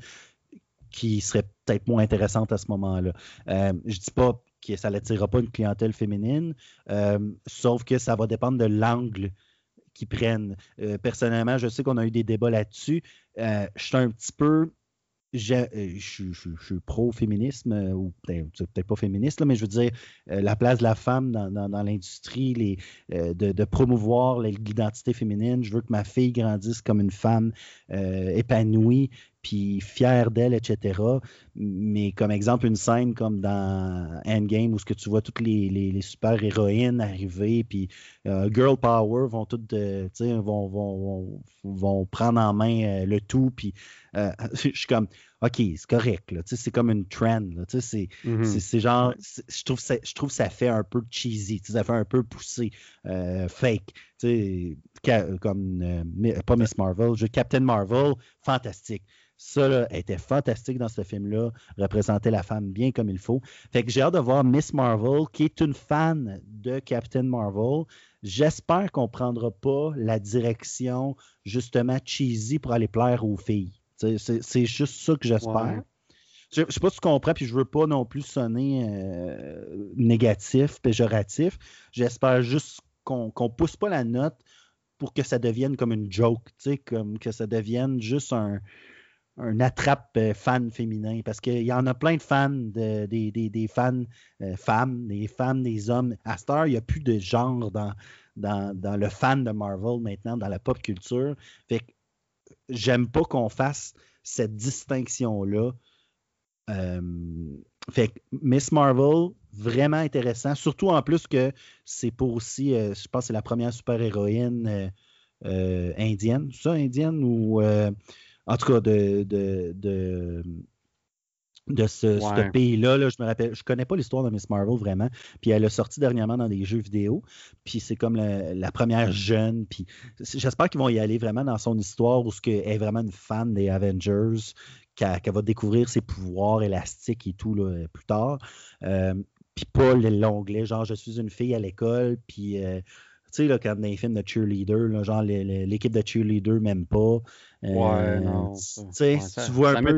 [SPEAKER 2] qui serait peut-être moins intéressante à ce moment-là. Euh, je dis pas que ça n'attirera pas une clientèle féminine, euh, sauf que ça va dépendre de l'angle qu'ils prennent. Euh, personnellement, je sais qu'on a eu des débats là-dessus. Euh, je suis un petit peu je, suis pro-féminisme, ou peut-être pas féministe, mais je veux dire, la place de la femme dans, l'industrie, de, promouvoir l'identité féminine. Je veux que ma fille grandisse comme une femme épanouie, puis fier d'elle, etc. Mais comme exemple, une scène comme dans Endgame où ce que tu vois toutes les, super-héroïnes arriver, puis euh, Girl Power vont toutes, euh, vont, vont, vont, prendre en main euh, le tout, puis je suis comme, OK, c'est correct, c'est comme une trend, mm-hmm. c'est genre, je trouve, ça, je trouve ça fait un peu cheesy, ça fait un peu poussé, fake, comme, pas Miss Marvel, je Captain Marvel, fantastique. Ça était fantastique dans ce film-là, représentait la femme bien comme il faut. Fait que j'ai hâte de voir Miss Marvel, qui est une fan de Captain Marvel. J'espère qu'on ne prendra pas la direction justement cheesy pour aller plaire aux filles. C'est juste ça que j'espère. Je, ne sais pas si tu comprends, puis je veux pas non plus sonner euh, négatif, péjoratif. J'espère juste qu'on ne pousse pas la note pour que ça devienne comme une joke, comme que ça devienne juste un, un attrape euh, fan féminin parce qu'il y en a plein de fans, de, des, fans euh, femmes, des femmes, des hommes. À Star, il n'y a plus de genre dans, dans, le fan de Marvel maintenant, dans la pop culture. Fait que j'aime pas qu'on fasse cette distinction-là. Euh, fait que Miss Marvel, vraiment intéressant, surtout en plus que c'est pour aussi, je pense que c'est la première super-héroïne indienne, ça, indienne ou en tout cas, de, ce, pays-là. je me rappelle, je connais pas l'histoire de Miss Marvel vraiment. Puis elle a sorti dernièrement dans des jeux vidéo. Puis c'est comme la, première jeune. Puis j'espère qu'ils vont y aller vraiment dans son histoire où elle est vraiment une fan des Avengers, qu'elle va découvrir ses pouvoirs élastiques et tout là, plus tard. Euh, puis pas l'onglet, genre je suis une fille à l'école, puis euh, tu sais, là, quand dans les films de cheerleader, genre l'équipe de cheerleader même pas.
[SPEAKER 1] Euh, ouais, non.
[SPEAKER 2] Tu vois un peu.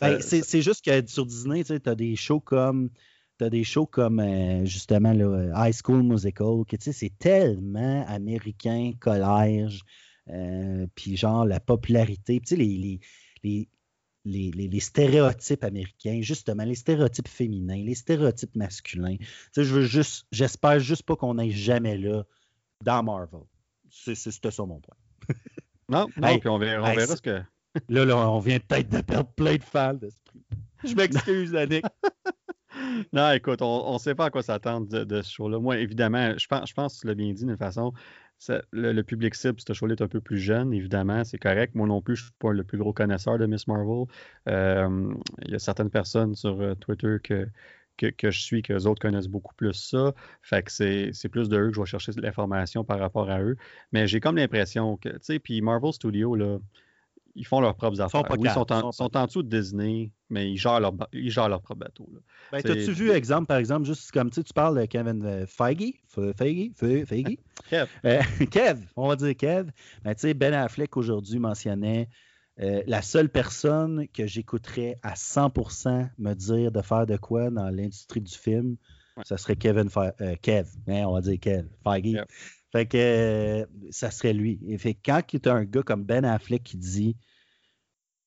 [SPEAKER 2] Ben, c'est juste que sur Disney, tu as des shows comme. T'as des shows comme euh, justement là, High School Musical, que c'est tellement américain, collège, euh, puis genre la popularité, tu sais, les, les, les, stéréotypes américains, justement, les stéréotypes féminins, les stéréotypes masculins. je veux juste, j'espère juste pas qu'on aille jamais là dans Marvel. C'était ça mon point.
[SPEAKER 1] non, non puis on verra, ce que.
[SPEAKER 2] Là, là, on vient peut-être de perdre plein de fans d'esprit. Je m'excuse, Annick.
[SPEAKER 1] non, écoute, on ne sait pas à quoi s'attendre de, ce show-là. Moi, évidemment, je pense, je pense que tu l'as bien dit d'une façon le, public cible, ce show est un peu plus jeune, évidemment, c'est correct. Moi non plus, je ne suis pas le plus gros connaisseur de Miss Marvel. Euh, il y a certaines personnes sur euh, Twitter que, que, je suis, que les autres connaissent beaucoup plus ça. Fait que c'est plus de eux que je vais chercher l'information par rapport à eux. Mais j'ai comme l'impression que, tu sais, puis Marvel Studios, là, ils font leurs propres affaires. Ils sont, oui, ils sont, en, sont, en, dessous de Disney, mais ils gèrent leur, ils gèrent leur propre bateau.
[SPEAKER 2] Ben, T'as-tu vu, exemple, par exemple, juste comme tu parles de Kevin euh, Feige, Feige, Feige, Kev. Euh, Kev, on va dire Kev. Ben, tu sais, Ben Affleck aujourd'hui mentionnait euh, la seule personne que j'écouterais à 100% me dire de faire de quoi dans l'industrie du film, ça serait Kevin Kev. Hein, on va dire Kev, Feige. Fait que euh, ça serait lui. Et fait quand tu as un gars comme Ben Affleck qui dit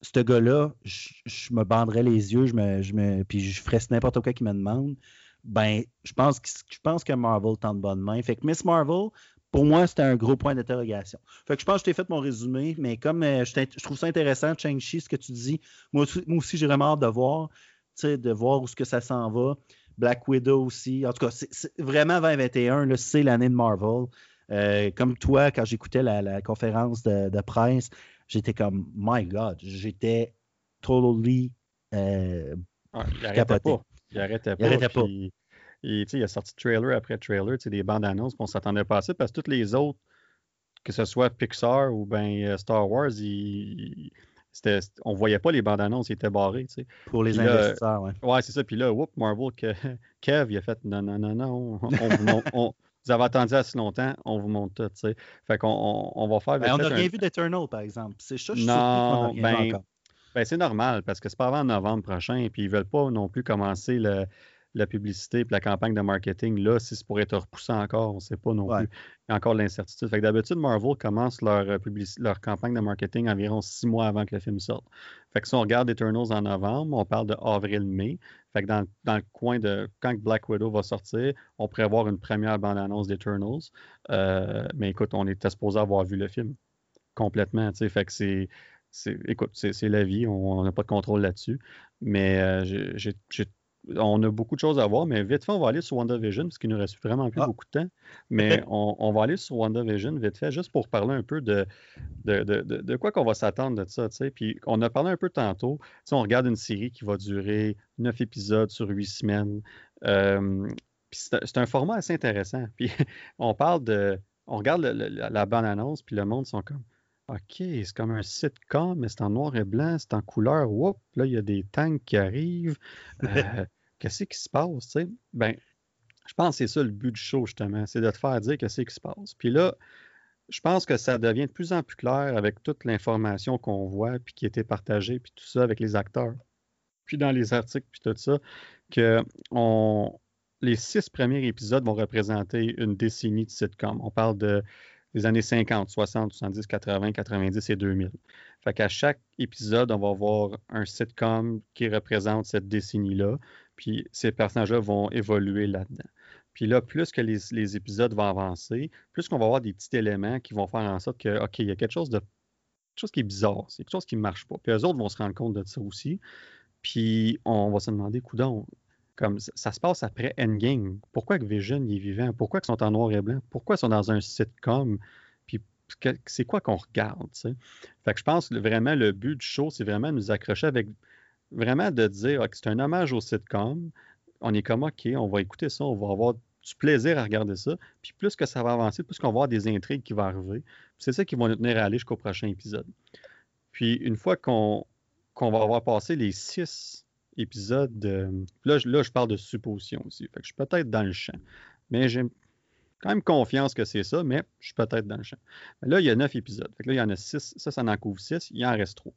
[SPEAKER 2] ce gars-là, je, me banderais les yeux, je me, me, puis je ferais n'importe quoi qu'il me demande, ben, je pense, que, je pense que Marvel tente bonne main. Fait que Miss Marvel, pour moi, c'était un gros point d'interrogation. Fait que je pense que je t'ai fait mon résumé, mais comme euh, je, trouve ça intéressant, Chang-Chi, ce que tu dis, moi, aussi, j'ai vraiment hâte de voir, de voir où ce que ça s'en va. Black Widow aussi. En tout cas, c'est vraiment 2021, c'est l'année de Marvel. Euh, comme toi, quand j'écoutais la, conférence de, presse, j'étais comme, my God, j'étais totally euh,
[SPEAKER 1] ah, il capoté. Pas. Il arrêtait pas. Il arrêtait pas. il a sorti trailer après trailer, des bandes annonces, qu'on s'attendait pas à ça, parce que toutes les autres, que ce soit Pixar ou ben euh, Star Wars, ils, on voyait pas les bandes annonces, ils étaient barrés.
[SPEAKER 2] Pour les investisseurs, oui.
[SPEAKER 1] Ouais, c'est ça. Puis là, whoop, Marvel, Kev, il a fait non, non, non, non. on, vous avez attendu assez longtemps, on vous montre tout. sais. Fait qu'on on, va faire.
[SPEAKER 2] Ben, on n'a rien vu d'Eternal, par exemple. C'est ça, je
[SPEAKER 1] non, ben, ben, c'est normal parce que c'est pas avant novembre prochain et puis ils veulent pas non plus commencer le, la publicité et la campagne de marketing, là, si c'est pour être repoussé encore, on ne sait pas non plus. Il y a encore de l'incertitude. Fait que d'habitude, Marvel commence leur, euh, leur campagne de marketing environ six mois avant que le film sorte. Fait que si on regarde Eternals en novembre, on parle de avril-mai. Fait que dans, dans, le coin de quand Black Widow va sortir, on pourrait avoir une première bande-annonce d'Eternals. Euh, mais écoute, on était supposé avoir vu le film complètement. Fait que c'est. Écoute, c'est la vie, on n'a pas de contrôle là-dessus. Mais euh, j'ai on a beaucoup de choses à voir, mais vite fait, on va aller sur WandaVision, parce qu'il nous reste vraiment plus ah. beaucoup de temps. Mais on, va aller sur WandaVision vite fait, juste pour parler un peu de, de, quoi qu'on va s'attendre de ça. Puis on a parlé un peu tantôt. on regarde une série qui va durer neuf épisodes sur huit semaines. Euh, c'est un format assez intéressant. Puis on parle de. On regarde la, bonne annonce, puis le monde sont comme. OK, c'est comme un sitcom, mais c'est en noir et blanc, c'est en couleur. Whoop, là, il y a des tanks qui arrivent. Euh, qu'est-ce qui se passe, tu sais? Ben, je pense que c'est ça le but du show, justement, c'est de te faire dire qu'est-ce qui se passe. Puis là, je pense que ça devient de plus en plus clair avec toute l'information qu'on voit, puis qui a été partagée, puis tout ça avec les acteurs, puis dans les articles, puis tout ça, que on, les six premiers épisodes vont représenter une décennie de sitcom. On parle de des années 50, 60, 70, 80, 90 et 2000. Fait qu'à chaque épisode, on va avoir un sitcom qui représente cette décennie-là, puis ces personnages-là vont évoluer là-dedans. Puis là, plus que les, épisodes vont avancer, plus qu'on va avoir des petits éléments qui vont faire en sorte que, OK, il y a quelque chose de chose qui est bizarre, c'est quelque chose qui ne marche pas. Puis eux autres vont se rendre compte de ça aussi. Puis on va se demander, coudon, comme ça, se passe après Endgame. Pourquoi que Vision est vivant? Pourquoi ils sont en noir et blanc? Pourquoi ils sont dans un sitcom? Puis c'est quoi qu'on regarde? Fait que je pense que vraiment le but du show, c'est vraiment de nous accrocher avec vraiment de dire que c'est un hommage au sitcom. On est comme OK, on va écouter ça, on va avoir du plaisir à regarder ça. Puis plus que ça va avancer, plus qu'on va avoir des intrigues qui vont arriver. C'est ça qui va nous tenir à aller jusqu'au prochain épisode. Puis une fois qu'on va avoir passé les six épisode. de là, je parle de supposition aussi. Je suis peut-être dans le champ. Mais j'ai quand même confiance que c'est ça, mais je suis peut-être dans le champ. là, il y a neuf épisodes. Là, il y en a six. Ça, ça en couvre six. Il en reste trois.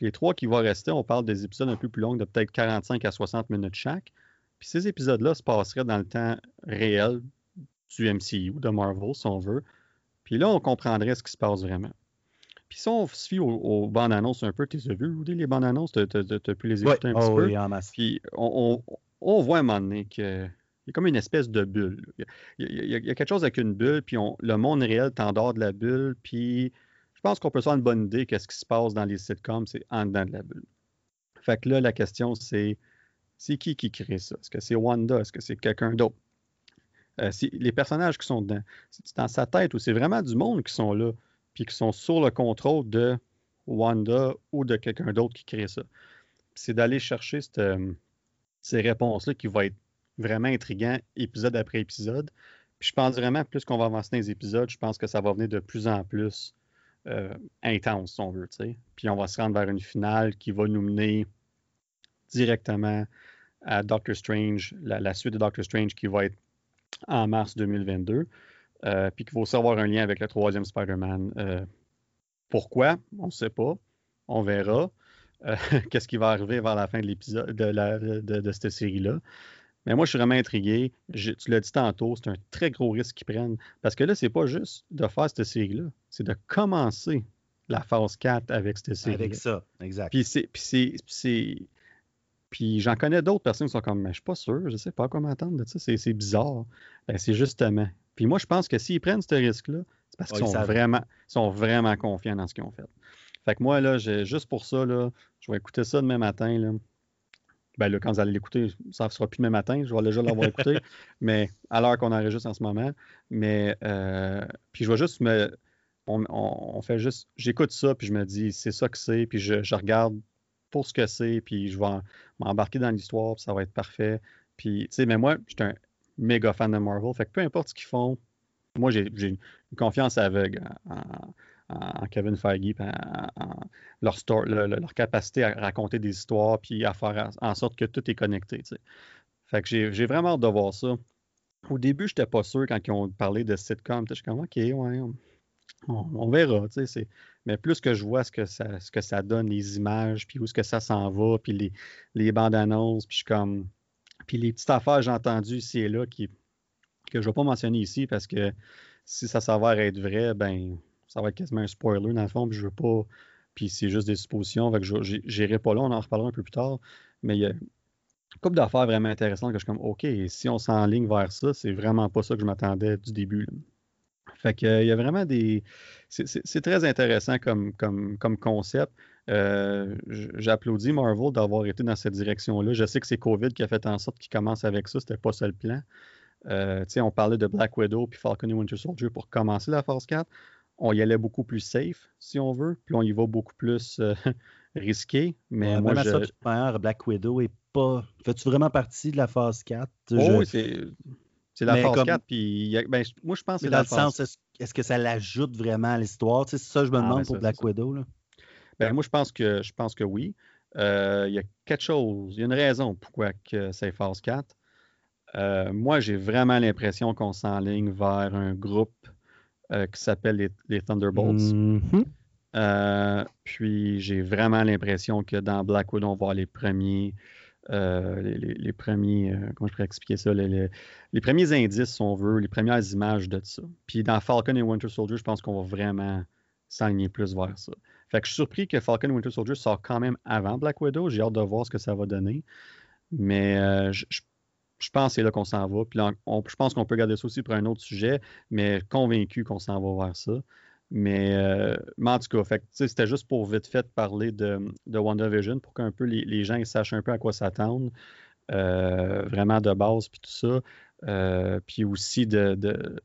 [SPEAKER 1] Les trois qui vont rester, on parle des épisodes un peu plus longs, de peut-être 45 à 60 minutes chaque. Puis ces épisodes-là se passeraient dans le temps réel du MCU, de Marvel, si on veut. Puis là, on comprendrait ce qui se passe vraiment. Puis si on se fie aux, bandes annonces un peu, tu as vu, Rudy, les bandes annonces, tu as, pu les écouter un petit oh peu? Oui, en masse. Puis on, voit à un moment donné qu'il y a comme une espèce de bulle. Il y, a, quelque chose avec une bulle, puis le monde réel t'endort de la bulle, puis je pense qu'on peut se faire une bonne idée qu'est-ce qui se passe dans les sitcoms, c'est en dedans de la bulle. Fait que là, la question, c'est c'est qui qui crée ça? Est-ce que c'est Wanda? Est-ce que c'est quelqu'un d'autre? Euh, les personnages qui sont dedans, c'est dans sa tête ou c'est vraiment du monde qui sont là, puis qui sont sur le contrôle de Wanda ou de quelqu'un d'autre qui crée ça. C'est d'aller chercher euh, ces réponses-là qui vont être vraiment intriguant épisode après épisode. Puis je pense vraiment, plus qu'on va avancer dans les épisodes, je pense que ça va venir de plus en plus euh, intense, si on veut. Puis on va se rendre vers une finale qui va nous mener directement à Doctor Strange, la, suite de Doctor Strange qui va être en mars 2022. Euh, puis qu'il va aussi avoir un lien avec le troisième Spider-Man. Euh, pourquoi? On ne sait pas. On verra. Euh, qu'est-ce qui va arriver vers la fin de l'épisode de, de, cette série-là. Mais moi, je suis vraiment intrigué. tu l'as dit tantôt, c'est un très gros risque qu'ils prennent. Parce que là, c'est pas juste de faire cette série-là, c'est de commencer la phase 4 avec cette série.
[SPEAKER 2] Avec ça, exact.
[SPEAKER 1] Puis c'est. Puis j'en connais d'autres personnes qui sont comme, mais je suis pas sûr, je sais pas comment attendre de ça, c'est bizarre. Ben, c'est justement. Puis moi, je pense que s'ils prennent ce risque-là, c'est parce qu'ils sont, vraiment, sont vraiment confiants dans ce qu'ils ont fait. Fait que moi, là, juste pour ça, là, je vais écouter ça demain matin. Là. Ben là, quand vous allez l'écouter, ça ne sera plus demain matin, je vais déjà l'avoir écouté, mais à l'heure qu'on enregistre en ce moment. Mais euh, puis je vais juste me. On, fait juste. J'écoute ça, puis je me dis, c'est ça que c'est, puis je, regarde pour ce que c'est, puis je vais m'embarquer dans l'histoire, puis ça va être parfait. Puis, tu sais, mais moi, je suis un méga fan de Marvel, fait que peu importe ce qu'ils font, moi, j'ai une confiance aveugle en, Kevin Feige, en, leur, capacité à raconter des histoires, puis à faire en sorte que tout est connecté. Fait j'ai vraiment hâte de voir ça. Au début, je n'étais pas sûr quand ils ont parlé de sitcom. Je suis comme, OK, ouais, on, verra. Mais plus que je vois ce que ça, ce que ça donne, les images, puis où est-ce que ça s'en va, puis les, les bandes annonces, puis je suis comme. Puis les petites affaires j'ai entendues ici et là que je ne vais pas mentionner ici parce que si ça s'avère être vrai, ben ça va être quasiment un spoiler dans le fond, puis je veux pas. Puis c'est juste des suppositions, que je n'irai pas là, on en reparlera un peu plus tard. Mais il y a une couple d'affaires vraiment intéressantes que je suis comme OK, si on s'enligne vers ça, c'est vraiment pas ça que je m'attendais du début. Fait que il y a vraiment des. C'est très intéressant comme, comme concept. Euh, j'applaudis Marvel d'avoir été dans cette direction-là. Je sais que c'est COVID qui a fait en sorte qu'il commence avec ça, c'était pas ça le plan. Euh, on parlait de Black Widow puis Falcon et Winter Soldier pour commencer la phase 4 on y allait beaucoup plus safe, si on veut, puis on y va beaucoup plus euh, risqué. Mais moi,
[SPEAKER 2] je... Black Widow est pas. Fais-tu vraiment partie de la phase 4?
[SPEAKER 1] oui, c'est. la phase 4, puis ben, moi je pense que
[SPEAKER 2] dans le sens, est-ce que ça l'ajoute vraiment à l'histoire? c'est ça que je me ah, demande pour Black Widow. Là.
[SPEAKER 1] Ben, moi je pense que je pense que oui. Euh, il y a quelque chose, il y a une raison pourquoi que c'est phase 4. Euh, moi, j'ai vraiment l'impression qu'on s'enligne vers un groupe euh, qui s'appelle les, Thunderbolts. Mm-hmm. Euh, puis j'ai vraiment l'impression que dans Black Widow, on va voir les premiers. Les, premiers, comment je pourrais expliquer ça, les, premiers indices, si on veut, les premières images de ça. Puis dans Falcon et Winter Soldier, je pense qu'on va vraiment s'aligner plus vers ça. Fait que je suis surpris que Falcon Winter Soldier sortent quand même avant Black Widow. J'ai hâte de voir ce que ça va donner. Mais je, je pense que c'est là qu'on s'en va. Puis je pense qu'on peut garder ça aussi pour un autre sujet, mais convaincu qu'on s'en va vers ça. Mais, euh, en tout cas, c'était juste pour vite fait parler de, de WandaVision pour qu'un peu les, gens sachent un peu à quoi s'attendre, euh, vraiment de base, puis tout ça. Euh, puis aussi de, de,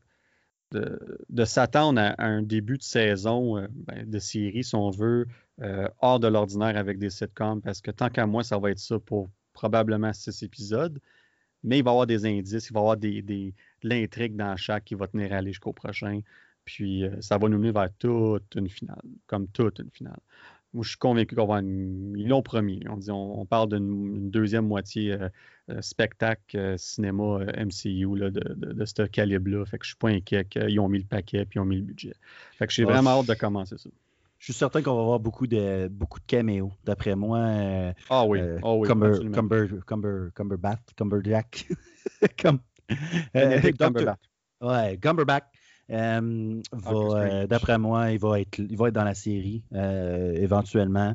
[SPEAKER 1] s'attendre à, un début de saison ben, de série, si on veut, hors de l'ordinaire avec des sitcoms, parce que tant qu'à moi, ça va être ça pour probablement six épisodes mais il va y avoir des indices, il va y avoir des, de l'intrigue dans chaque qui va tenir à aller jusqu'au prochain. Puis euh, ça va nous mener vers toute une finale, comme toute une finale. Moi, je suis convaincu qu'on va une. Ils l'ont promis. On, dit, on, parle d'une deuxième moitié euh, euh, spectacle cinéma MCU de, de, ce calibre-là. Fait que je suis pas inquiet qu'ils ont mis le paquet puis ils ont mis le budget. Fait que j'ai ah, vraiment hâte de commencer ça.
[SPEAKER 2] Je suis certain qu'on va avoir beaucoup de, beaucoup de caméos, d'après moi.
[SPEAKER 1] Euh, ah oui,
[SPEAKER 2] euh,
[SPEAKER 1] ah oui
[SPEAKER 2] Cumber, Cumber, Cumber, Cumberbatch, Cumberjack. Comme, euh, Cumberbatch. Ouais, Cumberbatch. D'après moi, il va, être, il va être dans la série éventuellement.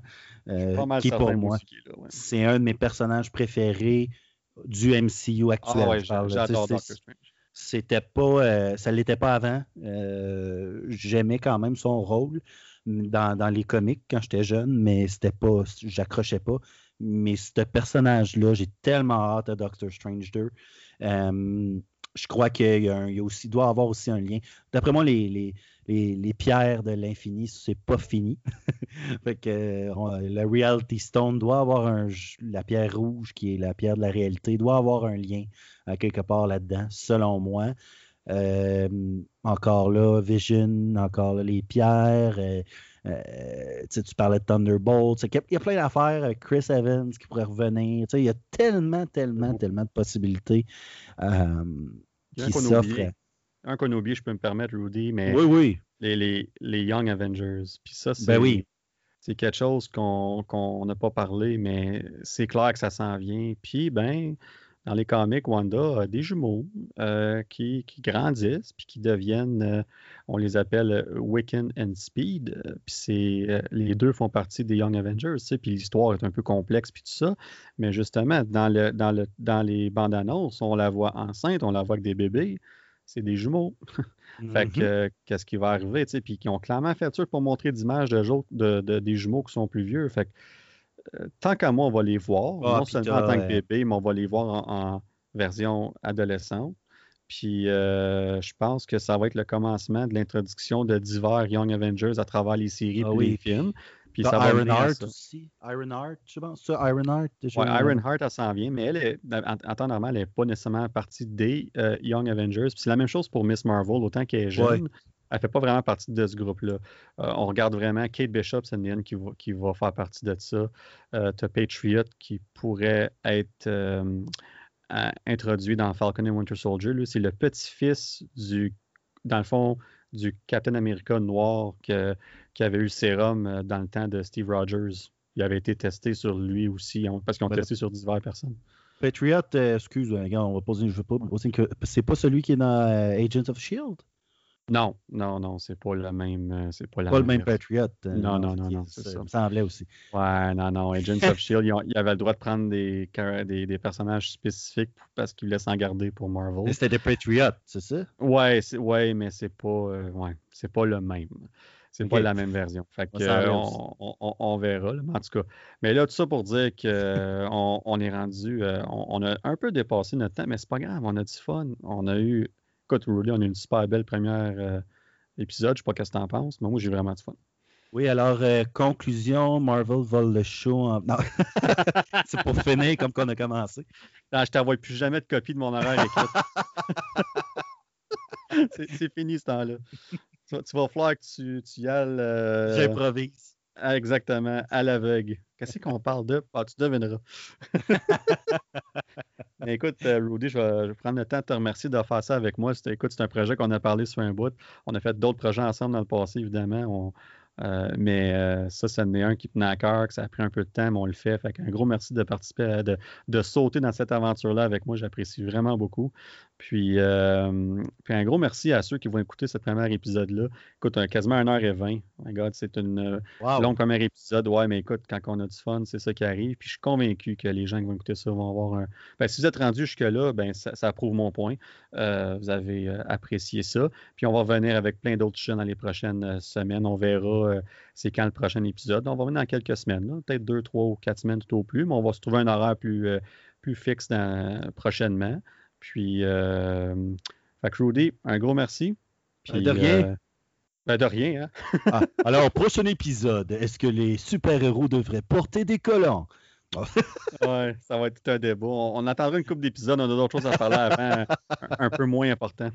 [SPEAKER 2] qui pour moi, c'est un de mes personnages préférés du MCU actuel. Ah
[SPEAKER 1] j'adore Doctor Strange
[SPEAKER 2] c'était pas ça l'était pas avant j'aimais quand même son rôle dans, les comics quand j'étais jeune, mais c'était pas, j'accrochais pas. Mais ce personnage-là, j'ai tellement hâte à Doctor Strange 2. Je crois qu'il y, a aussi, doit avoir aussi un lien. D'après moi, les, les, pierres de l'infini, c'est pas fini. fait que le Reality Stone doit avoir un. La pierre rouge, qui est la pierre de la réalité, doit avoir un lien à quelque part là-dedans, selon moi. Euh, encore là, Vision, encore là, les pierres. Euh, euh, tu parlais de Thunderbolt. Il y a plein d'affaires. Chris Evans qui pourrait revenir. Il y a tellement, tellement, oh. tellement de possibilités qui s'offrent.
[SPEAKER 1] Un qu'on oublie, je peux me permettre, Rudy, mais
[SPEAKER 2] oui, oui.
[SPEAKER 1] Les, les, Young Avengers. Puis ça,
[SPEAKER 2] ben c'est
[SPEAKER 1] c'est quelque chose qu'on n'a pas parlé, mais c'est clair que ça s'en vient. Puis, ben, dans les comics, Wanda a des jumeaux euh, qui, grandissent puis qui deviennent, euh, on les appelle euh, Wiccan and Speed. puis c'est, les deux font partie des Young Avengers, puis l'histoire est un peu complexe puis tout ça. Mais justement, dans, le, dans, le, dans les bandes annonces, on la voit enceinte, on la voit avec des bébés. C'est des jumeaux. fait que, mm-hmm. qu'est-ce qui va arriver, puis qui ont clairement fait ça pour montrer d'images de, de, des jumeaux qui sont plus vieux. Fait que, tant qu'à moi, on va les voir. Ah, non seulement en tant que bébé, mais on va les voir en, version adolescente. Puis euh, je pense que ça va être le commencement de l'introduction de divers Young Avengers à travers les séries
[SPEAKER 2] et
[SPEAKER 1] ah les films.
[SPEAKER 2] Puis ça va Ironheart aussi. Ironheart, je pense. Ça, Ironheart.
[SPEAKER 1] Oui, Ironheart, elle s'en vient, mais elle est, en, temps normal, elle n'est pas nécessairement partie des euh, Young Avengers. Puis c'est la même chose pour Miss Marvel, autant qu'elle est jeune elle ne fait pas vraiment partie de ce groupe-là. Euh, on regarde vraiment Kate Bishop, c'est une qui va, qui va faire partie de ça. Euh, tu as Patriot qui pourrait être euh, introduit dans Falcon et Winter Soldier. C'est le petit-fils du, dans le fond, du Captain America noir qui avait eu le sérum dans le temps de Steve Rogers. Il avait été testé sur lui aussi, parce qu'ils ont testé sur diverses personnes.
[SPEAKER 2] Patriot, excuse, on va poser, je pas poser c'est pas celui qui est dans Agents of Shield?
[SPEAKER 1] Non, non, non, c'est pas le même. Euh, c'est
[SPEAKER 2] pas, pas le même Patriot.
[SPEAKER 1] Euh, non, non, non, non, c'est ça.
[SPEAKER 2] Ça me semblait aussi.
[SPEAKER 1] Ouais, non, non. Agents of Shield, ils, avaient le droit de prendre des, des, des personnages spécifiques parce qu'ils voulaient s'en garder pour Marvel.
[SPEAKER 2] C'était des Patriots, c'est ça?
[SPEAKER 1] Ouais, ouais, mais c'est pas, euh, ouais, c'est pas le même. C'est pas la même version. Fait que, on, on, on, verra, là, en tout cas. Mais là, tout ça pour dire qu'on on est rendu. on, a un peu dépassé notre temps, mais c'est pas grave, on a du fun. On a eu Écoute, Rudy, on a une super belle première euh, épisode. Je sais pas ce que tu en penses, mais moi, j'ai vraiment du fun.
[SPEAKER 2] Oui, alors, euh, conclusion, Marvel vole le show. En... Non, c'est pour finir comme qu'on a commencé.
[SPEAKER 1] Non, je t'envoie plus jamais de copie de mon horaire, c'est fini ce temps-là. Tu, vas falloir que tu, tu y ailles. Euh,
[SPEAKER 2] J'improvise.
[SPEAKER 1] Exactement, à l'aveugle. Qu'est-ce qu'on parle de? Ah, tu devineras. écoute, euh, Rudy, je vais, prendre le temps de te remercier de faire ça avec moi. Écoute, c'est un projet qu'on a parlé sur un bout. On a fait d'autres projets ensemble dans le passé, évidemment. Euh, mais euh, ça, ça en est un qui tenait à cœur, que ça a pris un peu de temps, mais on le fait. Fait un gros merci de participer, de, de, sauter dans cette aventure-là avec moi. J'apprécie vraiment beaucoup. Puis, euh, puis, un gros merci à ceux qui vont écouter ce premier épisode-là. Écoute, quasiment 1h20. God, c'est une long premier épisode. Ouais, mais écoute, quand on a du fun, c'est ça qui arrive. Puis je suis convaincu que les gens qui vont écouter ça vont avoir un. Ben, si vous êtes rendu jusque-là, ben, ça, ça, prouve mon point. vous avez apprécié ça. Puis on va revenir avec plein d'autres choses dans les prochaines semaines. On verra euh, c'est quand le prochain épisode? On va venir dans quelques semaines, peut-être deux, trois ou quatre semaines tout au plus, mais on va se trouver un horaire plus, euh, plus fixe prochainement. Puis, euh, Rudy, un gros merci.
[SPEAKER 2] de rien.
[SPEAKER 1] Ben de rien. Hein?
[SPEAKER 2] Ah, alors, prochain épisode, est-ce que les super-héros devraient porter des collants?
[SPEAKER 1] ouais, ça va être tout un débat. On, attendra une couple d'épisodes, on a d'autres choses à parler avant, un peu moins important.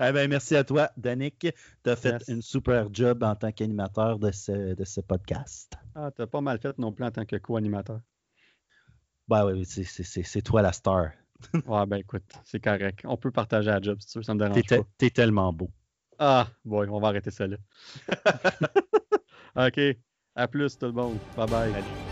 [SPEAKER 2] Eh ben, merci à toi, Danick. Tu as fait une super job en tant qu'animateur de ce, de ce podcast.
[SPEAKER 1] Ah, tu as pas mal fait non plus en tant que co-animateur.
[SPEAKER 2] Ben oui, c'est toi la star.
[SPEAKER 1] ouais, ben écoute, c'est correct. On peut partager la job si tu veux, ça me dérange pas.
[SPEAKER 2] T'es tellement beau.
[SPEAKER 1] Ah, bon, on va arrêter ça là. OK. À plus tout le monde. Bye bye.